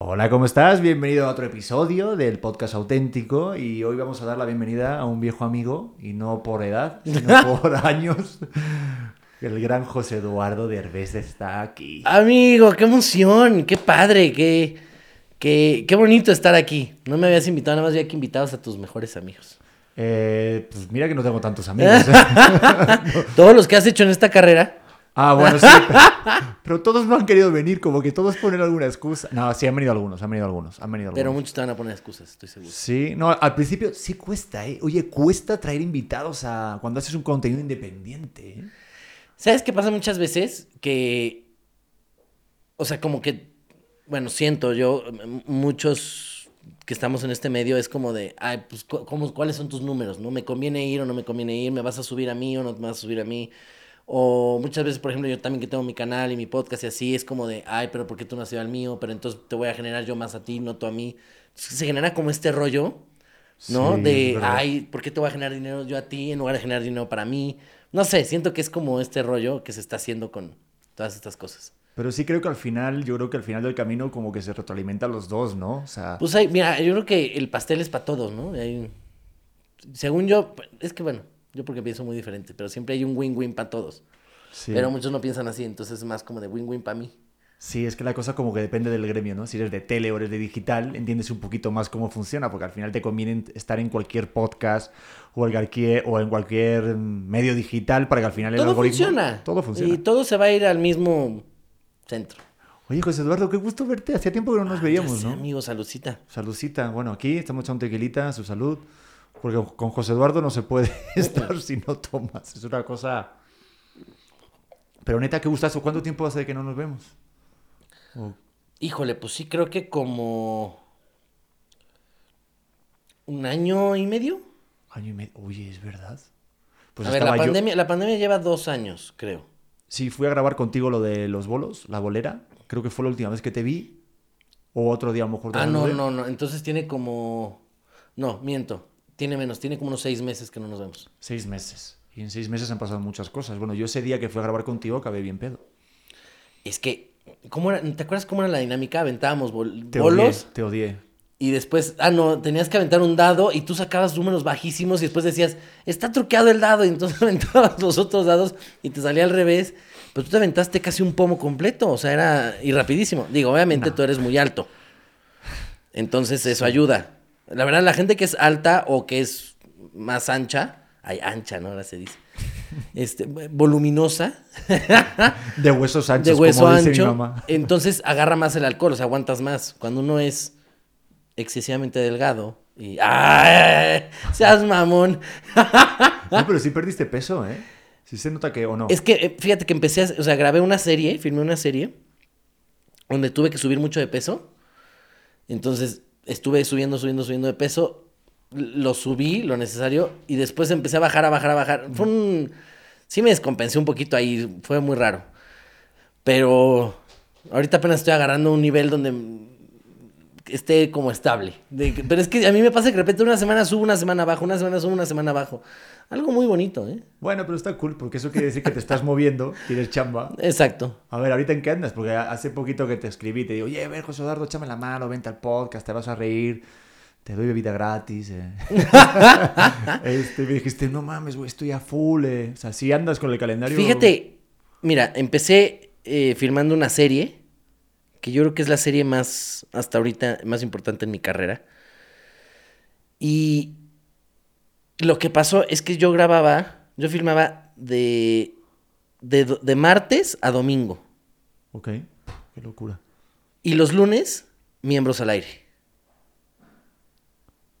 Hola, ¿cómo estás? Bienvenido a otro episodio del podcast auténtico y hoy vamos a dar la bienvenida a un viejo amigo y no por edad, sino por años. El gran José Eduardo de Herbés está aquí. Amigo, qué emoción, qué padre, qué, qué, qué bonito estar aquí. No me habías invitado, nada más había que invitados a tus mejores amigos. Eh, pues mira que no tengo tantos amigos. ¿eh? Todos los que has hecho en esta carrera. Ah, bueno, sí. Pero todos no han querido venir, como que todos ponen alguna excusa. No, sí, han venido algunos, han venido algunos, han venido algunos. Pero muchos te van a poner excusas, estoy seguro. Sí, no, al principio sí cuesta, ¿eh? Oye, cuesta traer invitados a cuando haces un contenido independiente, ¿eh? ¿Sabes qué pasa muchas veces? Que, o sea, como que, bueno, siento yo, muchos que estamos en este medio es como de, ay, pues, cu- ¿cómo, ¿cuáles son tus números? ¿No me conviene ir o no me conviene ir? ¿Me vas a subir a mí o no me vas a subir a mí? O muchas veces, por ejemplo, yo también que tengo mi canal y mi podcast y así, es como de, ay, pero ¿por qué tú no has ido al mío? Pero entonces te voy a generar yo más a ti, no tú a mí. Entonces, se genera como este rollo, ¿no? Sí, de, verdad. ay, ¿por qué te voy a generar dinero yo a ti en lugar de generar dinero para mí? No sé, siento que es como este rollo que se está haciendo con todas estas cosas. Pero sí creo que al final, yo creo que al final del camino como que se retroalimentan los dos, ¿no? O sea, Pues hay, mira, yo creo que el pastel es para todos, ¿no? Hay- según yo, es que bueno, yo porque pienso muy diferente, pero siempre hay un win-win para todos. sí. Pero muchos no piensan así, entonces es más como de win-win para mí. Sí, es que la cosa como que depende del gremio, ¿no? Si eres de tele o eres de digital, entiendes un poquito más cómo funciona, porque al final te conviene estar en cualquier podcast o en cualquier, o en cualquier medio digital para que al final el Todo algoritmo... funciona. Todo funciona. Y todo se va a ir al mismo centro. Oye, José Eduardo, qué gusto verte. Hacía tiempo que no nos Ah, veíamos, ya sé, ¿no? Amigo, saludcita. Saludcita. Bueno, aquí estamos echando tequilita, su salud. Porque con José Eduardo no se puede estar si no tomas. Es una cosa... Pero neta, qué gustazo. ¿Cuánto tiempo hace de que no nos vemos? O- Híjole, pues sí, creo que como un año y medio. Año y medio. Oye, ¿es verdad? Pues a ver, la estaba yo- pandemia, la pandemia lleva dos años, creo. Sí, fui a grabar contigo lo de los bolos, la bolera. Creo que fue la última vez que te vi. O otro día a lo mejor. Ah, no, no, no. Entonces tiene como. No, miento. Tiene menos. Tiene como unos seis meses que no nos vemos. Seis meses. Y en seis meses han pasado muchas cosas. Bueno, yo ese día que fui a grabar contigo acabé bien pedo. Es que. ¿cómo era? ¿Te acuerdas cómo era la dinámica? Aventábamos bol- Te bolos odié, te odié. y después. Ah, no. Tenías que aventar un dado y tú sacabas números bajísimos y después decías, está truqueado el dado. Y entonces aventabas los otros dados y te salía al revés. Pero tú te aventaste casi un pomo completo. O sea, era. Y rapidísimo. Digo, obviamente No. tú eres muy alto. Entonces eso ayuda. La verdad, la gente que es alta o que es más ancha, hay ancha, ¿no? Ahora se dice. Este, voluminosa, De huesos anchos, de hueso como dice mi ancho, mamá. entonces agarra más el alcohol, o sea, aguantas más. Cuando uno es excesivamente delgado y ¡ay! seas mamón. No, pero sí perdiste peso, ¿eh? Sí se nota que, o no. Es que eh, fíjate que empecé, a, o sea, grabé una serie, filmé una serie donde tuve que subir mucho de peso. Entonces estuve subiendo, subiendo, subiendo de peso. Lo subí, lo necesario, y después empecé a bajar, a bajar, a bajar. Fue un... Sí me descompensé un poquito ahí, fue muy raro. Pero ahorita apenas estoy agarrando un nivel donde esté como estable. De que- pero es que a mí me pasa que de repente una semana subo, una semana bajo, una semana subo, una semana bajo. Algo muy bonito, ¿eh? Bueno, pero está cool, porque eso quiere decir que te estás moviendo, tienes chamba. Exacto. A ver, ¿ahorita en qué andas? Porque hace poquito que te escribí, te digo, oye, a ver, José Eduardo, échame la mano, vente al podcast, te vas a reír, te doy bebida gratis. eh". este, me dijiste, no mames, güey, estoy a full. eh". O sea, si andas con el calendario. Fíjate, mira, empecé eh, filmando una serie, que yo creo que es la serie más, hasta ahorita, más importante en mi carrera. Y lo que pasó es que yo grababa, yo filmaba de, de, de martes a domingo. Ok, qué locura. Y los lunes, miembros al aire.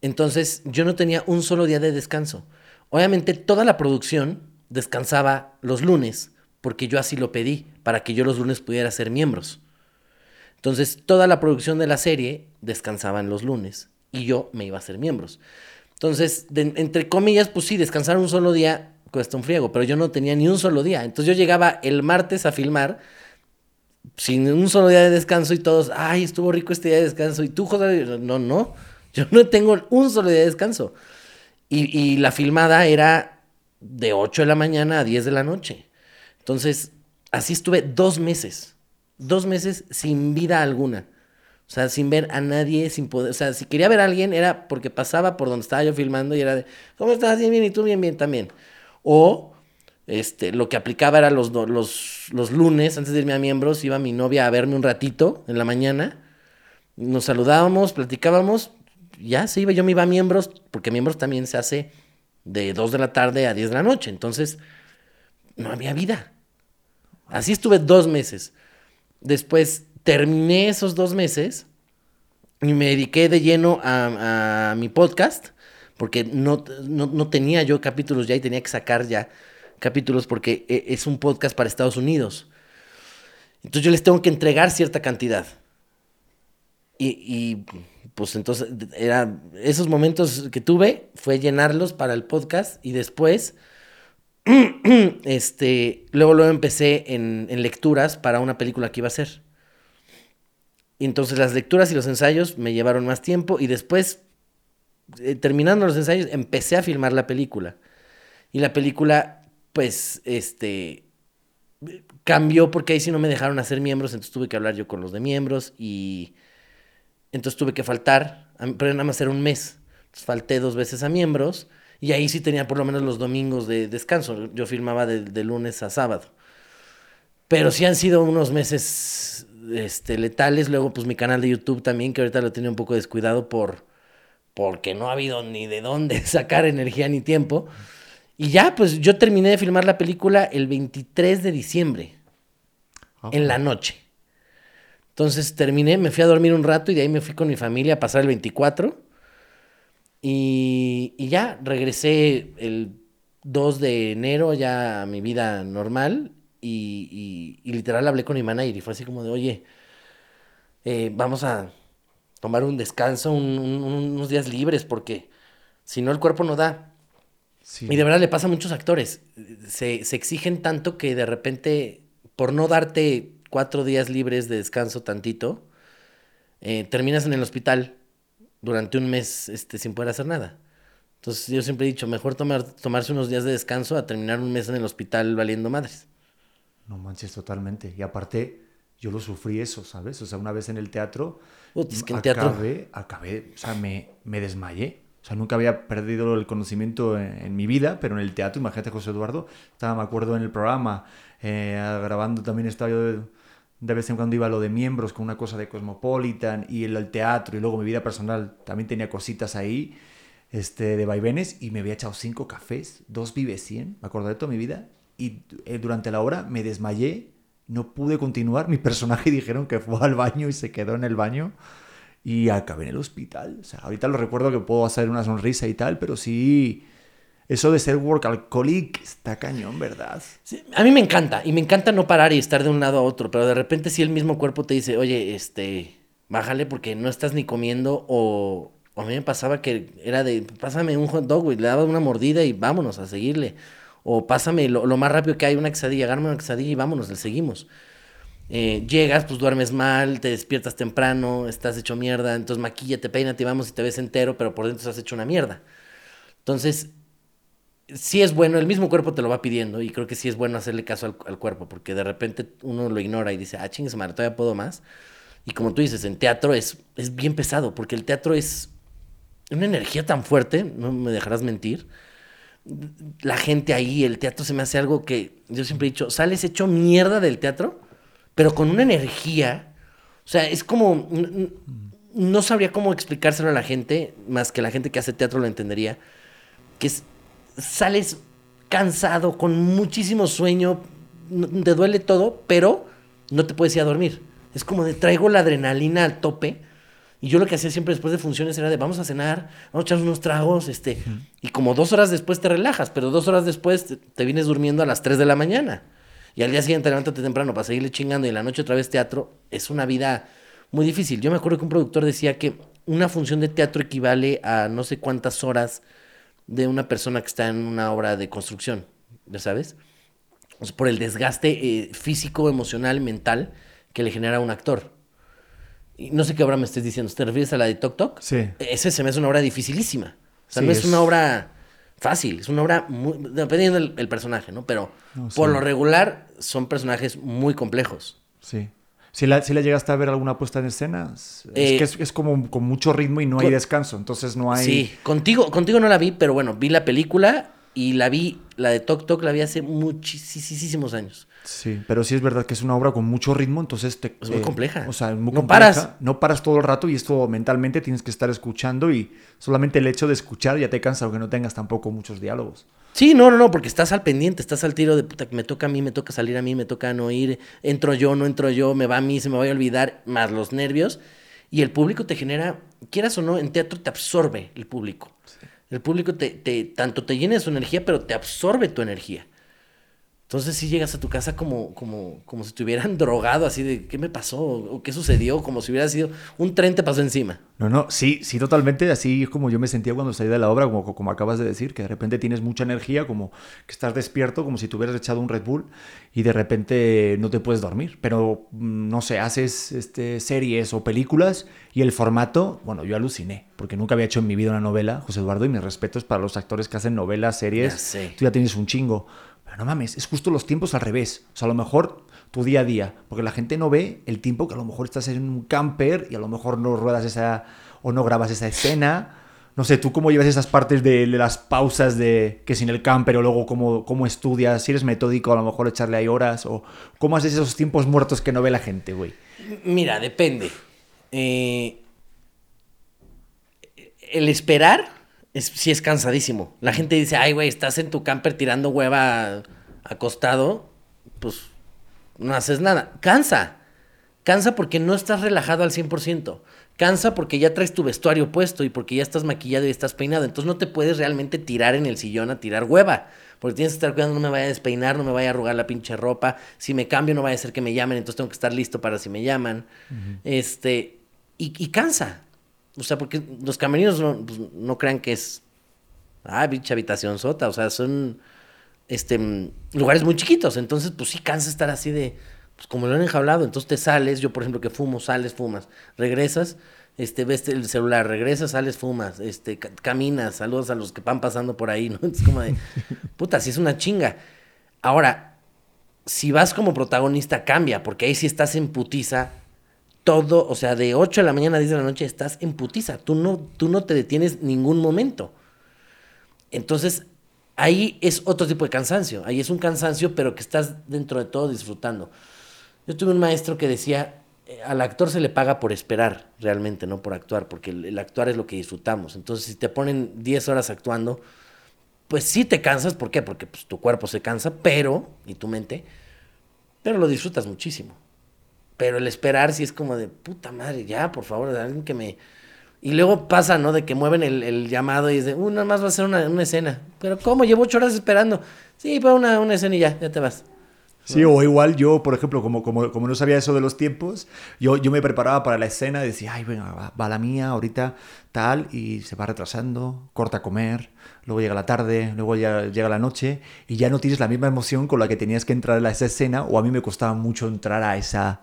Entonces, yo no tenía un solo día de descanso. Obviamente, toda la producción descansaba los lunes, porque yo así lo pedí, para que yo los lunes pudiera ser miembros. Entonces, toda la producción de la serie descansaba en los lunes, y yo me iba a ser miembros. Entonces, entre comillas, pues sí, descansar un solo día cuesta un friego, pero yo no tenía ni un solo día. Entonces, yo llegaba el martes a filmar sin un solo día de descanso y todos, ay, estuvo rico este día de descanso. Y tú, joder, no, no, yo no tengo un solo día de descanso. Y, y la filmada era de 8 de la mañana a 10 de la noche. Entonces, así estuve dos meses, dos meses sin vida alguna. O sea, sin ver a nadie, sin poder. O sea, si quería ver a alguien era porque pasaba por donde estaba yo filmando y era de, ¿cómo estás? Bien, bien, y tú bien, bien también. O este, lo que aplicaba era los, los, los lunes, antes de irme a miembros, iba mi novia a verme un ratito en la mañana. Nos saludábamos, platicábamos. Ya se iba, yo me iba a miembros, porque miembros también se hace de 2 de la tarde a 10 de la noche. Entonces, no había vida. Así estuve dos meses. Después terminé esos dos meses y me dediqué de lleno a, mi podcast, porque no, no, tenía yo capítulos ya y tenía que sacar ya capítulos porque e, es un podcast para Estados Unidos. Entonces yo les tengo que entregar cierta cantidad. Y, y, pues entonces era esos momentos que tuve fue llenarlos para el podcast y después este luego luego empecé en, en, lecturas para una película que iba a hacer. Y entonces las lecturas y los ensayos me llevaron más tiempo y después eh, terminando los ensayos empecé a filmar la película. Y la película pues este cambió porque ahí sí no me dejaron hacer miembros, entonces tuve que hablar yo con los de miembros y entonces tuve que faltar, pero nada más era un mes. Entonces falté dos veces a miembros y ahí sí tenía por lo menos los domingos de descanso. Yo filmaba de, lunes a sábado. Pero sí han sido unos meses este, letales. Luego, pues mi canal de YouTube también, que ahorita lo tenía un poco descuidado por porque no ha habido ni de dónde sacar energía ni tiempo. Y ya, pues yo terminé de filmar la película el 23 de diciembre, en la noche. Entonces terminé, me fui a dormir un rato y de ahí me fui con mi familia a pasar el 24. Y, y ya regresé el 2 de enero ya a mi vida normal y, y, literal hablé con mi manager y fue así como de, oye, eh, vamos a tomar un descanso, unos días libres porque si no el cuerpo no da. Y de verdad le pasa a muchos actores. Se, exigen tanto que de repente, por no darte cuatro días libres de descanso tantito, eh, terminas en el hospital durante un mes este, sin poder hacer nada. Entonces yo siempre he dicho, mejor tomar, tomarse unos días de descanso a terminar un mes en el hospital valiendo madres. No manches, totalmente. Y aparte, yo lo sufrí eso, ¿sabes? O sea, una vez en el teatro, que en teatro... acabé, acabé, o sea, me, me desmayé. O sea, nunca había perdido el conocimiento en, mi vida, pero en el teatro, imagínate José Eduardo, estaba, me acuerdo, en el programa, eh, grabando también estaba yo de, vez en cuando iba lo de miembros con una cosa de Cosmopolitan y el, el, teatro y luego mi vida personal también tenía cositas ahí este, de vaivenes y me había echado cinco cafés, dos Vive 100, me acuerdo de toda mi vida y eh, durante la hora me desmayé, no pude continuar, mi personaje dijeron que fue al baño y se quedó en el baño y acabé en el hospital. O sea, ahorita lo recuerdo que puedo hacer una sonrisa y tal, pero sí, eso de ser workaholic está cañón, ¿verdad? a mí me encanta, y me encanta no parar y estar de un lado a otro, pero de repente si el mismo cuerpo te dice, oye, este, bájale porque no estás ni comiendo o... a mí me pasaba que era de, pásame un hot dog, le daba una mordida y vámonos a seguirle. O pásame lo, más rápido que hay una quesadilla, agarme una quesadilla y vámonos, le seguimos. Eh, llegas, pues duermes mal, te despiertas temprano, estás hecho mierda, entonces maquillate, peínate y vamos y te ves entero, pero por dentro estás hecho una mierda. Entonces, sí es bueno, el mismo cuerpo te lo va pidiendo y creo que sí es bueno hacerle caso al, cuerpo, porque de repente uno lo ignora y dice, ah, chingues madre, todavía puedo más. Y como tú dices, en teatro es, es bien pesado, porque el teatro es una energía tan fuerte, no me dejarás mentir, la gente ahí, el teatro se me hace algo que yo siempre he dicho, sales hecho mierda del teatro, pero con una energía, o sea, es como, no sabría cómo explicárselo a la gente, más que la gente que hace teatro lo entendería, que es, sales cansado, con muchísimo sueño, te duele todo, pero no te puedes ir a dormir. Es como de traigo la adrenalina al tope y yo lo que hacía siempre después de funciones era de vamos a cenar, vamos a echar unos tragos, este, y como dos horas después te relajas, pero dos horas después te, vienes durmiendo a las 3 de la mañana. Y al día siguiente levántate temprano para seguirle chingando y en la noche otra vez teatro. Es una vida muy difícil. Yo me acuerdo que un productor decía que una función de teatro equivale a no sé cuántas horas de una persona que está en una obra de construcción, ¿ya sabes? por el desgaste eh, físico, emocional, mental que le genera a un actor no sé qué obra me estés diciendo. ¿Te refieres a la de Tok Tok? Sí. Ese se me hace una obra dificilísima. O sea, no es, una obra fácil, es una obra muy, dependiendo del personaje, ¿no? Pero por lo regular son personajes muy complejos. Sí. Si la, si la llegaste a ver alguna puesta en escena, es, Eh, que es, es como con mucho ritmo y no hay descanso, entonces no hay... Sí, contigo, contigo no la vi, pero bueno, vi la película y la vi, la de Tok Tok la vi hace muchísimos años. Sí, pero sí es verdad que es una obra con mucho ritmo, entonces te, Es muy eh, compleja. O sea, es muy No compleja. paras. No paras todo el rato y esto mentalmente tienes que estar escuchando y solamente el hecho de escuchar ya te cansa, aunque no tengas tampoco muchos diálogos. Sí, no, no, no, porque estás al pendiente, estás al tiro de puta, que me toca a mí, me toca salir a mí, me toca no ir, entro yo, no entro yo, me va a mí, se me va a olvidar, más los nervios. Y el público te genera, quieras o no, en teatro te absorbe el público. El público te, te, tanto te llena de su energía, pero te absorbe tu energía. Entonces sí llegas a tu casa como, como, como si te hubieran drogado, así de qué me pasó o qué sucedió, como si hubiera sido un tren te pasó encima. No, no, sí, sí, totalmente. Así es como yo me sentía cuando salí de la obra, como, como acabas de decir, que de repente tienes mucha energía, como que estás despierto, como si te hubieras echado un Red Bull y de repente no te puedes dormir. Pero, mm, no sé, haces este, series o películas y el formato, bueno, yo aluciné, porque nunca había hecho en mi vida una novela, José Eduardo, y mis respetos para los actores que hacen novelas, series. Ya sé. Tú ya tienes un chingo. Pero no mames, es justo los tiempos al revés. O sea, a lo mejor tu día a día, porque la gente no ve el tiempo que a lo mejor estás en un camper y a lo mejor no ruedas esa o no grabas esa escena. No sé, tú cómo llevas esas partes de, las pausas de que sin el camper o luego cómo, cómo estudias, si eres metódico, a lo mejor echarle ahí horas o cómo haces esos tiempos muertos que no ve la gente, güey. Mira, depende. Eh, el esperar es, sí es cansadísimo. La gente dice, ay, güey, estás en tu camper tirando hueva acostado, pues no haces nada. Cansa. Cansa porque no estás relajado al 100%. Cansa porque ya traes tu vestuario puesto y porque ya estás maquillado y estás peinado. Entonces no te puedes realmente tirar en el sillón a tirar hueva. Porque tienes que estar cuidando, no me vaya a despeinar, no me vaya a arrugar la pinche ropa. Si me cambio, no vaya a ser que me llamen, entonces tengo que estar listo para si me llaman. Este, y, y cansa. O sea, porque los camerinos no, pues, no crean que es. Ah, pinche habitación sota. O sea, son este, lugares muy chiquitos. Entonces, pues sí cansa estar así de. Pues como lo han enjaulado. Entonces te sales. Yo, por ejemplo, que fumo, sales, fumas. Regresas, este, ves el celular, regresas, sales, fumas. Este, ca- caminas, saludos a los que van pasando por ahí, ¿no? Es como de. Puta, sí es una chinga. Ahora, si vas como protagonista, cambia, porque ahí sí estás en putiza todo, o sea, de 8 de la mañana a 10 de la noche estás en putiza. Tú no, tú no te detienes ningún momento. Entonces, ahí es otro tipo de cansancio. Ahí es un cansancio, pero que estás dentro de todo disfrutando. Yo tuve un maestro que decía, eh, al actor se le paga por esperar, realmente, no por actuar, porque el, el actuar es lo que disfrutamos. Entonces, si te ponen 10 horas actuando, pues sí te cansas. ¿Por qué? Porque pues, tu cuerpo se cansa, pero, y tu mente, pero lo disfrutas muchísimo. Pero el esperar sí es como de puta madre, ya, por favor, de alguien que me. Y luego pasa, ¿no? De que mueven el, el llamado y es de, uh, nada más va a ser una, una escena. Pero ¿cómo? Llevo ocho horas esperando. Sí, pero una, una escena y ya, ya te vas. Sí, o igual yo, por ejemplo, como, como, como no sabía eso de los tiempos, yo, yo me preparaba para la escena y decía, ay, venga, va, va la mía ahorita, tal, y se va retrasando, corta comer, luego llega la tarde, luego ya llega la noche, y ya no tienes la misma emoción con la que tenías que entrar a esa escena, o a mí me costaba mucho entrar a esa,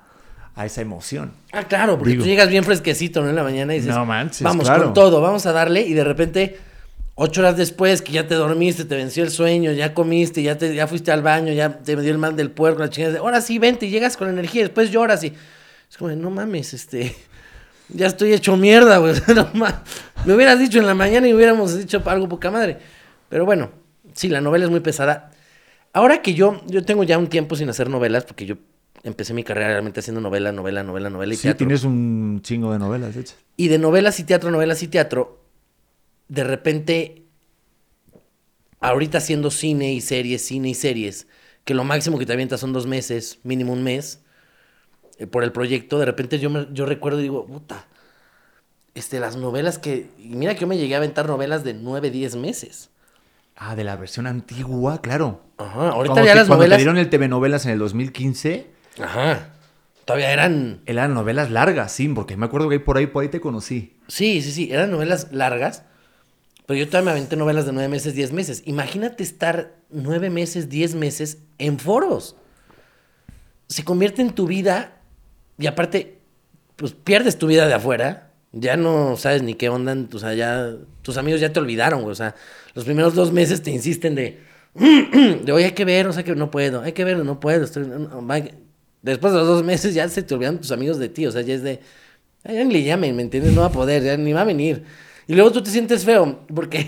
a esa emoción. Ah, claro, porque Digo. tú llegas bien fresquecito, ¿no? En la mañana y dices, No manches, vamos claro. con todo, vamos a darle. Y de repente, ocho horas después, que ya te dormiste, te venció el sueño, ya comiste, ya, te, ya fuiste al baño, ya te dio el mal del puerco, la chingada. Ahora sí, vente y llegas con energía, después lloras y. Es como, no mames, este. Ya estoy hecho mierda, güey. no me hubieras dicho en la mañana y hubiéramos dicho algo poca madre. Pero bueno, sí, la novela es muy pesada. Ahora que yo, yo tengo ya un tiempo sin hacer novelas, porque yo empecé mi carrera realmente haciendo novela, novela, novela, novela y Sí, teatro. tienes un chingo de novelas, de hecho. Y de novelas y teatro, novelas y teatro, de repente, ahorita haciendo cine y series, cine y series, que lo máximo que te avientas son dos meses, mínimo un mes, eh, por el proyecto, de repente yo, me- yo recuerdo y digo, puta, este, las novelas que, y mira que yo me llegué a aventar novelas de nueve, diez meses. Ah, de la versión antigua, claro. Ajá, ahorita Como ya que las cuando novelas... te dieron el TV Novelas en el 2015, Ajá, todavía eran... eran novelas largas, sí, porque me acuerdo que por ahí, por ahí te conocí. Sí, sí, sí, eran novelas largas, pero yo todavía me aventé novelas de nueve meses, diez meses. Imagínate estar nueve meses, diez meses en foros. Se convierte en tu vida y aparte, pues pierdes tu vida de afuera. Ya no sabes ni qué onda, o sea, ya tus amigos ya te olvidaron, güey. O sea, los primeros dos meses te insisten de, de oye, hay que ver, o sea, que no puedo, hay que ver, no puedo, estoy, no, Después de los dos meses ya se te olvidan tus amigos de ti. O sea, ya es de. "Ay, Ya le llamen, ¿me entiendes? No va a poder, ya ni va a venir. Y luego tú te sientes feo, porque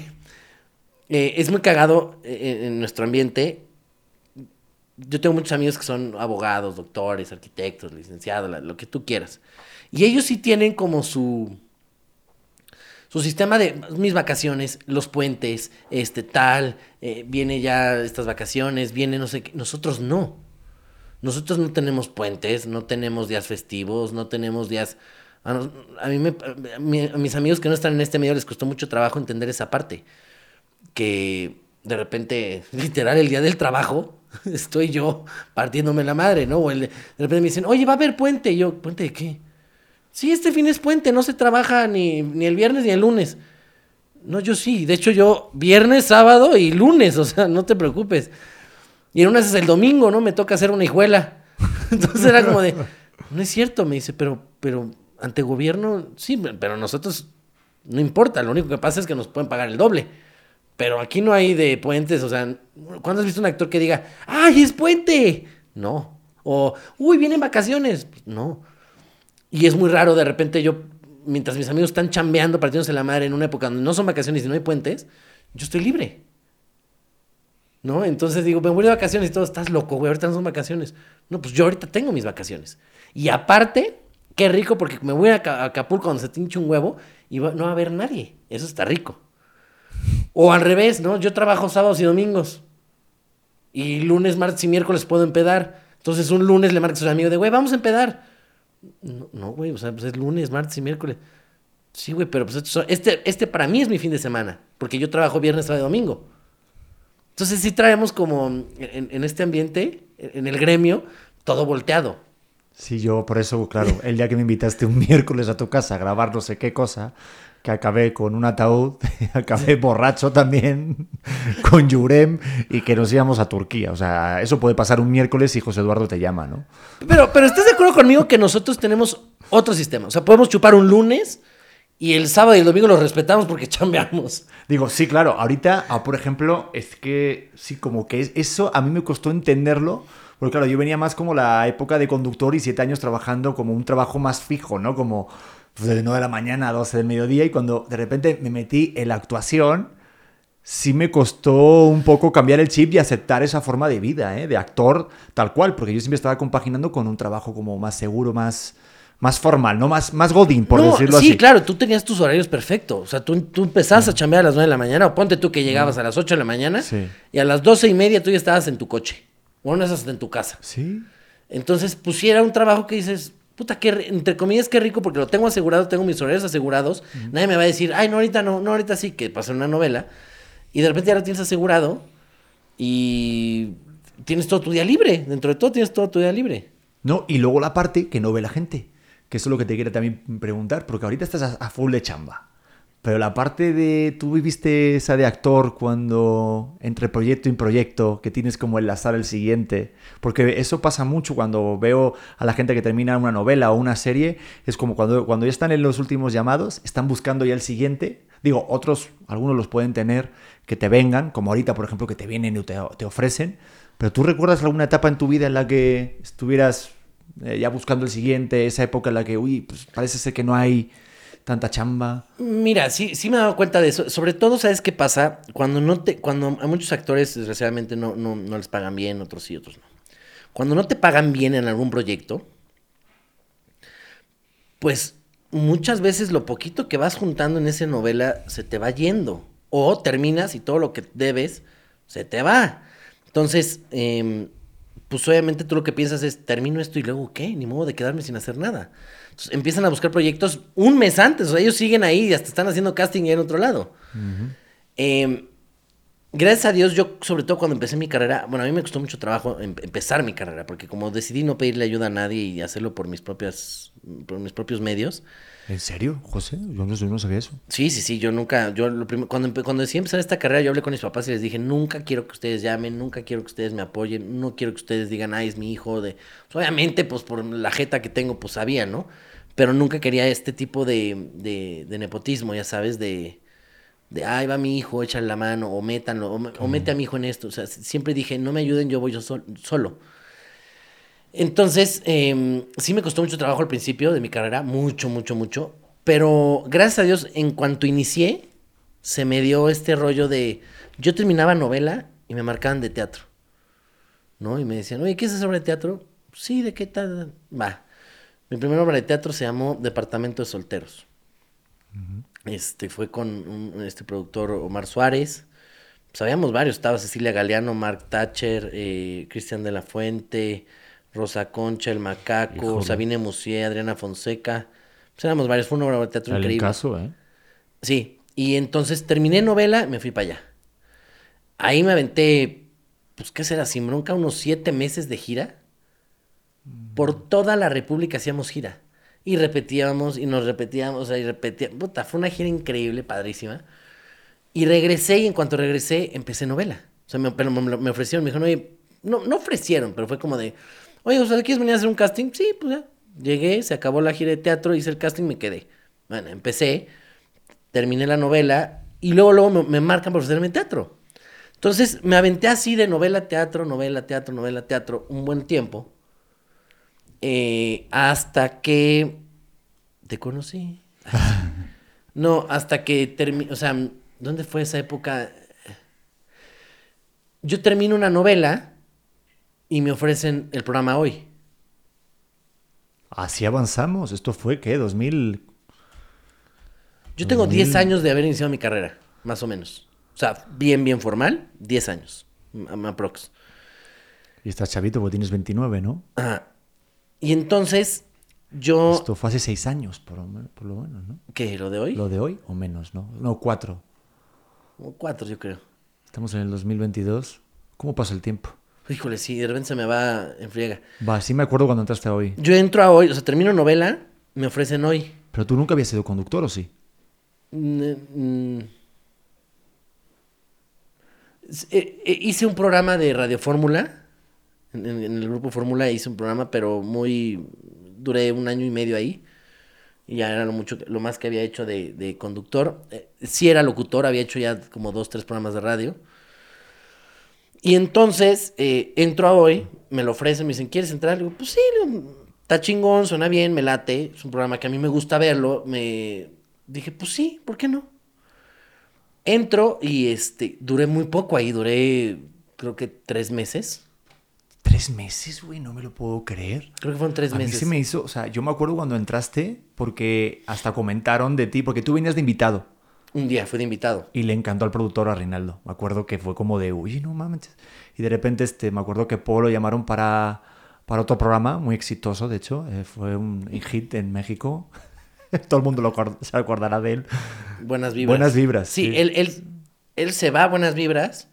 eh, es muy cagado eh, en nuestro ambiente. Yo tengo muchos amigos que son abogados, doctores, arquitectos, licenciados, lo que tú quieras. Y ellos sí tienen como su su sistema de mis vacaciones, los puentes, este tal, eh, viene ya estas vacaciones, viene no sé qué. Nosotros no. Nosotros no tenemos puentes, no tenemos días festivos, no tenemos días. A, mí me- a mi- a mis amigos que no están en este medio les costó mucho trabajo entender esa parte. Que de repente, literal, el día del trabajo, estoy yo partiéndome la madre, ¿no? O el de, de repente me dicen, oye, va a haber puente. Y yo, ¿puente de qué? Sí, este fin es puente, no se trabaja ni, ni el viernes ni el lunes. No, yo sí. De hecho, yo viernes, sábado y lunes, o sea, no te preocupes. Y en unas es el domingo, ¿no? Me toca hacer una hijuela. Entonces era como de, no es cierto, me dice, pero, pero ante gobierno, sí, pero nosotros no importa, lo único que pasa es que nos pueden pagar el doble. Pero aquí no hay de puentes, o sea, ¿cuándo has visto un actor que diga, ¡ay, es puente? No. O, uy, vienen vacaciones. No. Y es muy raro de repente yo, mientras mis amigos están chambeando, partiéndose la madre en una época donde no son vacaciones y no hay puentes, yo estoy libre. ¿No? Entonces digo, me voy de vacaciones y todo, estás loco, güey, ahorita no son vacaciones. No, pues yo ahorita tengo mis vacaciones. Y aparte, qué rico porque me voy a Aca- a Acapulco donde se te hincha un huevo y no va a haber nadie. Eso está rico. O al revés, ¿no? Yo trabajo sábados y domingos. Y lunes, martes y miércoles puedo empedar. Entonces un lunes le marcas a su amigo de, güey, vamos a empedar. No, no, güey, o sea, pues es lunes, martes y miércoles. Sí, güey, pero pues este, este para mí es mi fin de semana, porque yo trabajo viernes, sábado y domingo. Entonces sí traemos como en, en este ambiente, en el gremio, todo volteado. Sí, yo por eso, claro, el día que me invitaste un miércoles a tu casa a grabar no sé qué cosa, que acabé con un ataúd, acabé borracho también, con Yurem, y que nos íbamos a Turquía. O sea, eso puede pasar un miércoles y José Eduardo te llama, ¿no? Pero, pero ¿estás de acuerdo conmigo que nosotros tenemos otro sistema? O sea, podemos chupar un lunes y el sábado y el domingo los respetamos porque chambeamos. Digo, sí, claro, ahorita, ah, por ejemplo, es que sí, como que es- eso a mí me costó entenderlo, porque claro, yo venía más como la época de conductor y siete años trabajando como un trabajo más fijo, ¿no? Como pues, de 9 de la mañana a 12 del mediodía y cuando de repente me metí en la actuación, sí me costó un poco cambiar el chip y aceptar esa forma de vida, ¿eh? De actor tal cual, porque yo siempre estaba compaginando con un trabajo como más seguro, más... Más formal, ¿no? Más, más godín, por No, decirlo sí, así. claro, tú tenías tus horarios perfectos. O sea, tú, tú empezabas a chambear a las 9 de la mañana, o ponte tú que llegabas a las 8 de la mañana, Sí. y a las 12 y media tú ya estabas en tu coche. O no hasta en tu casa. Sí. Entonces, pusiera un trabajo que dices, puta, qué, ri- entre comillas, qué rico, porque lo tengo asegurado, tengo mis horarios asegurados. Nadie me va a decir, ay, no, ahorita no, no, ahorita sí, que pasa una novela. Y de repente ya lo tienes asegurado y tienes todo tu día libre. Dentro de todo tienes todo tu día libre. No, y luego la parte que no ve la gente, que eso es lo que te quiero también preguntar, porque ahorita estás a, a full de chamba. Pero la parte de, tú viviste esa de actor cuando entre proyecto y proyecto, que tienes como enlazar el siguiente, porque eso pasa mucho cuando veo a la gente que termina una novela o una serie, es como cuando, cuando ya están en los últimos llamados, están buscando ya el siguiente. Digo, otros, algunos los pueden tener que te vengan, como ahorita, por ejemplo, que te vienen y te, te ofrecen, pero tú recuerdas alguna etapa en tu vida en la que estuvieras eh, ya buscando el siguiente, esa época en la que, uy, pues parece ser que no hay tanta chamba. Mira, sí, sí me he dado cuenta de eso. Sobre todo, ¿sabes qué pasa? Cuando no te, cuando a muchos actores, desgraciadamente, no, no, no les pagan bien, otros sí, otros no. Cuando no te pagan bien en algún proyecto, pues muchas veces lo poquito que vas juntando en esa novela se te va yendo. O terminas y todo lo que debes se te va. Entonces, em, pues obviamente tú lo que piensas es, termino esto y luego, ¿qué? Ni modo de quedarme sin hacer nada. Entonces, empiezan a buscar proyectos un mes antes, o sea, ellos siguen ahí y hasta están haciendo casting en otro lado. Em, gracias a Dios, yo sobre todo cuando empecé mi carrera, bueno, a mí me costó mucho trabajo em- empezar mi carrera, porque como decidí no pedirle ayuda a nadie y hacerlo por mis propias, por mis propios medios, ¿En serio, José? Yo no, yo no sabía eso. Sí, sí, sí, yo nunca, yo lo primero, cuando, cuando decidí empezar esta carrera, yo hablé con mis papás y les dije, nunca quiero que ustedes llamen, nunca quiero que ustedes me apoyen, no quiero que ustedes digan, ay, es mi hijo, de, pues, obviamente, pues por la jeta que tengo, pues sabía, ¿no? Pero nunca quería este tipo de, de, de nepotismo, ya sabes, de, de, ay, va mi hijo, échale la mano, o métanlo, o, o mete a mi hijo en esto, o sea, siempre dije, no me ayuden, yo voy yo sol- solo. Entonces, em, sí me costó mucho trabajo al principio de mi carrera, mucho, mucho, mucho. Pero gracias a Dios, en cuanto inicié, se me dio este rollo de. Yo terminaba novela y me marcaban de teatro. ¿No? Y me decían, oye, ¿qué es sobre teatro? Sí, ¿de qué tal? Va. Mi primera obra de teatro se llamó Departamento de Solteros. Este fue con un- este productor Omar Suárez. Sabíamos varios, estaba Cecilia Galeano, Mark Thatcher, eh, Cristian de la Fuente, Rosa Concha, El Macaco, Híjole. Sabine Musier, Adriana Fonseca. Pues éramos varios, fue una obra de teatro El increíble. caso, ¿eh? Sí, y entonces terminé novela, me fui para allá. Ahí me aventé, pues, ¿qué será? Sin bronca, unos siete meses de gira. Por toda la República hacíamos gira. Y repetíamos, y nos repetíamos, o sea, y repetíamos. Puta, fue una gira increíble, padrísima. Y regresé, y en cuanto regresé, empecé novela. O sea, me, pero me, me ofrecieron, me dijeron, oye, no, no ofrecieron, pero fue como de, oye, sea, ¿quieres venir a hacer un casting? Sí, pues ya. Llegué, se acabó la gira de teatro, hice el casting, me quedé. Bueno, empecé, terminé la novela, y luego, luego me, me marcan para ofrecerme teatro. Entonces, me aventé así de novela, teatro, novela, teatro, novela, teatro, un buen tiempo. Eh, hasta que te conocí. No, hasta que terminé, o sea, ¿dónde fue esa época? Yo termino una novela y me ofrecen el programa hoy. Así avanzamos. ¿Esto fue qué? ¿2000? Yo tengo 10 Mm. años de haber iniciado mi carrera, más o menos. O sea, bien, bien formal, 10 años, aprox. Y estás chavito porque tienes 29, ¿no? Ajá. Y entonces, yo... Esto fue hace seis años, por por lo menos, ¿no? ¿Qué? ¿Lo de hoy? Lo de hoy o menos, ¿no? No, cuatro. Como Cuatro, yo creo. Estamos en el 2022. ¿Cómo pasa el tiempo? Híjole, sí, de repente se me va en friega. Va, sí me acuerdo cuando entraste hoy. Yo entro a hoy, o sea, termino novela, me ofrecen hoy. Pero tú nunca habías sido conductor, ¿o sí? Mm, mm. S- eh, eh, hice un programa de Radio Fórmula. En, en- en el grupo Fórmula hice un programa, pero muy. Duré un año y medio ahí. Y ya era lo, mucho, lo más que había hecho de, de conductor. Eh, sí era locutor, había hecho ya como dos, tres programas de radio. Y entonces eh, entro a hoy, me lo ofrecen, me dicen, ¿quieres entrar? Le digo, pues sí, está chingón, suena bien, me late. Es un programa que a mí me gusta verlo. Me dije, pues sí, ¿por qué no? Entro y este, duré muy poco ahí, duré creo que tres meses. Tres meses, güey, no me lo puedo creer. Creo que fueron tres A mí meses. se me hizo, o sea, yo me acuerdo cuando entraste porque hasta comentaron de ti, porque tú venías de invitado Un día fui de invitado. y le encantó al productor a Rinaldo. Me acuerdo que fue como de, uy, no mames. Y de repente, este, me acuerdo que Polo lo llamaron para, para otro programa muy exitoso, de hecho, eh, fue un hit en México. Todo el mundo lo se acordará de él. Buenas vibras. Buenas vibras, Sí, sí. Él, él, él se va a buenas vibras.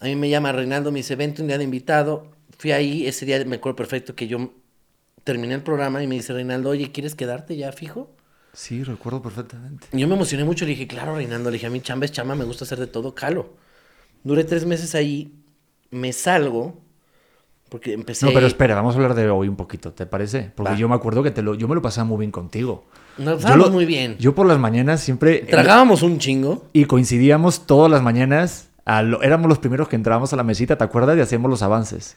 A mí me llama Reinaldo, me dice, vente un día de invitado. Fui ahí, ese día me acuerdo perfecto que yo terminé el programa y me dice Reinaldo, oye, ¿quieres quedarte ya fijo? Sí, recuerdo perfectamente. Yo me emocioné mucho, le dije, claro, Reinaldo, le dije, a mí chamba es chamba, me gusta hacer de todo, calo. Duré tres meses ahí, me salgo, porque empecé... No, pero espera, vamos a hablar de hoy un poquito, ¿te parece? Porque Va. yo me acuerdo que te lo, yo me lo pasaba muy bien contigo. Nos pasábamos muy bien. Yo por las mañanas siempre... Tragábamos un chingo. Y coincidíamos todas las mañanas. a lo- éramos los primeros que entrábamos a la mesita, ¿te acuerdas? Y hacíamos los avances.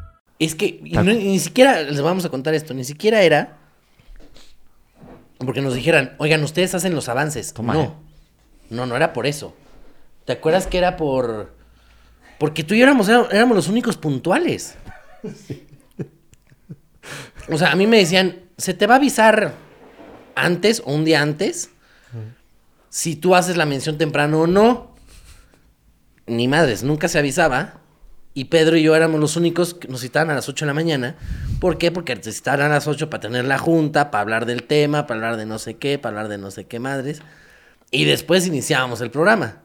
Es que no- ni siquiera, les vamos a contar esto, ni siquiera era porque nos dijeran, oigan, ustedes hacen los avances. Toma, no, eh. no, no era por eso. ¿Te acuerdas que era por... Porque tú y yo éramos, éramos los únicos puntuales. O sea, a mí me decían, se te va a avisar antes o un día antes si tú haces la mención temprano o no. Ni madres, nunca se avisaba. Y Pedro y yo éramos los únicos que nos citaban a las 8 de la mañana. ¿Por qué? Porque te citaban a las 8 para tener la junta, para hablar del tema, para hablar de no sé qué, para hablar de no sé qué madres. Y después iniciábamos el programa.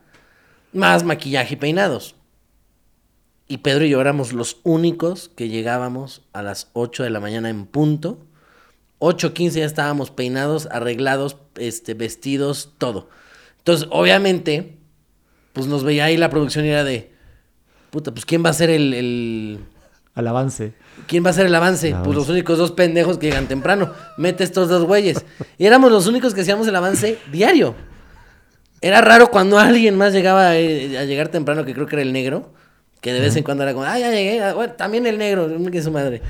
Más maquillaje y peinados. Y Pedro y yo éramos los únicos que llegábamos a las 8 de la mañana en punto. 8.15 ya estábamos peinados, arreglados, este, vestidos, todo. Entonces, obviamente, pues nos veía ahí la producción era de, puta, pues ¿quién va a ser el, el- Al avance. ¿Quién va a hacer el avance? Pues los únicos dos pendejos que llegan temprano. Mete estos dos güeyes. Y éramos los únicos que hacíamos el avance diario. Era raro cuando alguien más llegaba eh, a llegar temprano, que creo que era el negro, que de vez en cuando era como, ah, ya llegué, ah, bueno, también el negro, que su madre.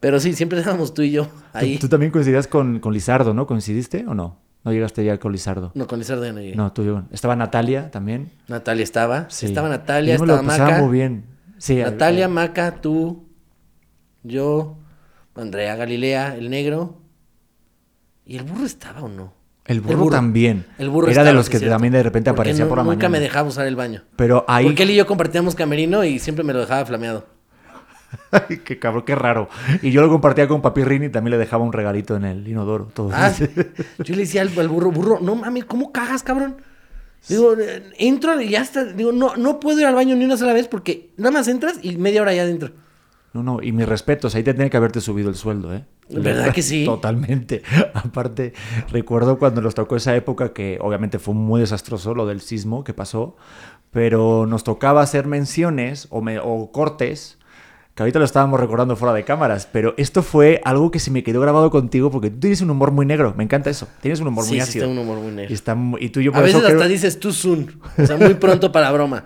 Pero sí, siempre estábamos tú y yo Tú, ahí. tú también coincidías con, con Lizardo, ¿no? ¿Coincidiste o no? ¿No llegaste ya con Lizardo? No, con Lizardo ya no llegué. No, tú yo. Estaba Natalia también. Natalia estaba. Sí. Estaba Natalia, Yo me lo estaba pasaba Maca. muy bien. Sí, al- Natalia, al- Maca, tú, yo, Andrea Galilea, el negro. ¿Y el burro estaba o no? El burro también. El burro Era estaba, de los que también de repente aparecía por la Nunca mañana. me dejaba usar el baño. Pero ahí... Porque él y yo compartíamos camerino y siempre me lo dejaba flameado. Ay, qué cabrón, qué raro. Y yo lo compartía con Papi Rini y también le dejaba un regalito en el inodoro. Todo. Ah, yo le decía al, al burro, burro, no mames, ¿cómo cagas, cabrón? Digo, eh, entro y ya está. Digo, no, no puedo ir al baño ni una sola vez porque nada más entras y media hora ya adentro. No, no, y mis respetos, ahí te tenía que haberte subido el sueldo, ¿eh? ¿Verdad que sí? Totalmente. Aparte, recuerdo cuando nos tocó esa época que obviamente fue muy desastroso lo del sismo que pasó, pero nos tocaba hacer menciones o, me- o cortes, que ahorita lo estábamos recordando fuera de cámaras, pero esto fue algo que se me quedó grabado contigo porque tú tienes un humor muy negro, me encanta eso, tienes un humor Sí, muy sí, ácido. tengo un humor muy negro. Y, está y tú y yo por A veces eso hasta creo- dices too soon. O sea, muy pronto para broma.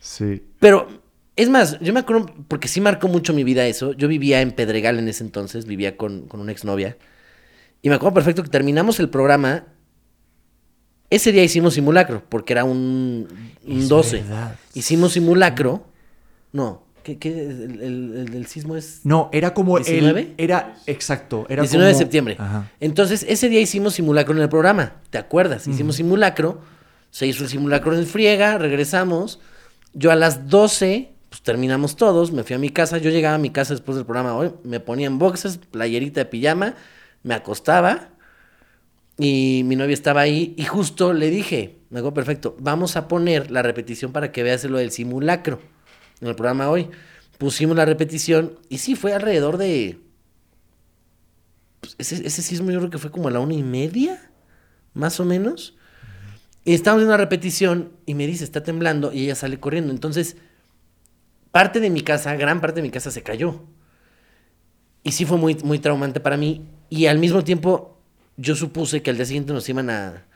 Sí. Pero, es más, yo me acuerdo, porque sí marcó mucho mi vida eso. Yo vivía en Pedregal en ese entonces, vivía con, con una exnovia. Y me acuerdo perfecto que terminamos el programa. Ese día hicimos simulacro, porque era un, un Es 12. verdad. Hicimos simulacro. No, ¿qué, qué? El, el- el del sismo es No, era como el... ¿19? Era, exacto, era 19 de septiembre. Ajá. Entonces, ese día hicimos simulacro en el programa. ¿Te acuerdas? Hicimos simulacro. Se hizo el simulacro en friega, regresamos. Yo a las 12, pues terminamos todos. Me fui a mi casa. Yo llegaba a mi casa después del programa hoy. Me ponía en boxes, playerita de pijama. Me acostaba. Y mi novia estaba ahí. Y justo le dije, me acuerdo perfecto, vamos a poner la repetición para que veas lo del simulacro en el programa hoy. Pusimos la repetición. Y sí, fue alrededor de pues, ese, ese sismo yo creo que fue como a la una y media, más o menos. Y estábamos en una repetición y me dice, está temblando, y ella sale corriendo. Entonces, parte de mi casa, gran parte de mi casa se cayó. Y sí fue muy, muy traumante para mí. Y al mismo tiempo, yo supuse que al día siguiente nos iban a,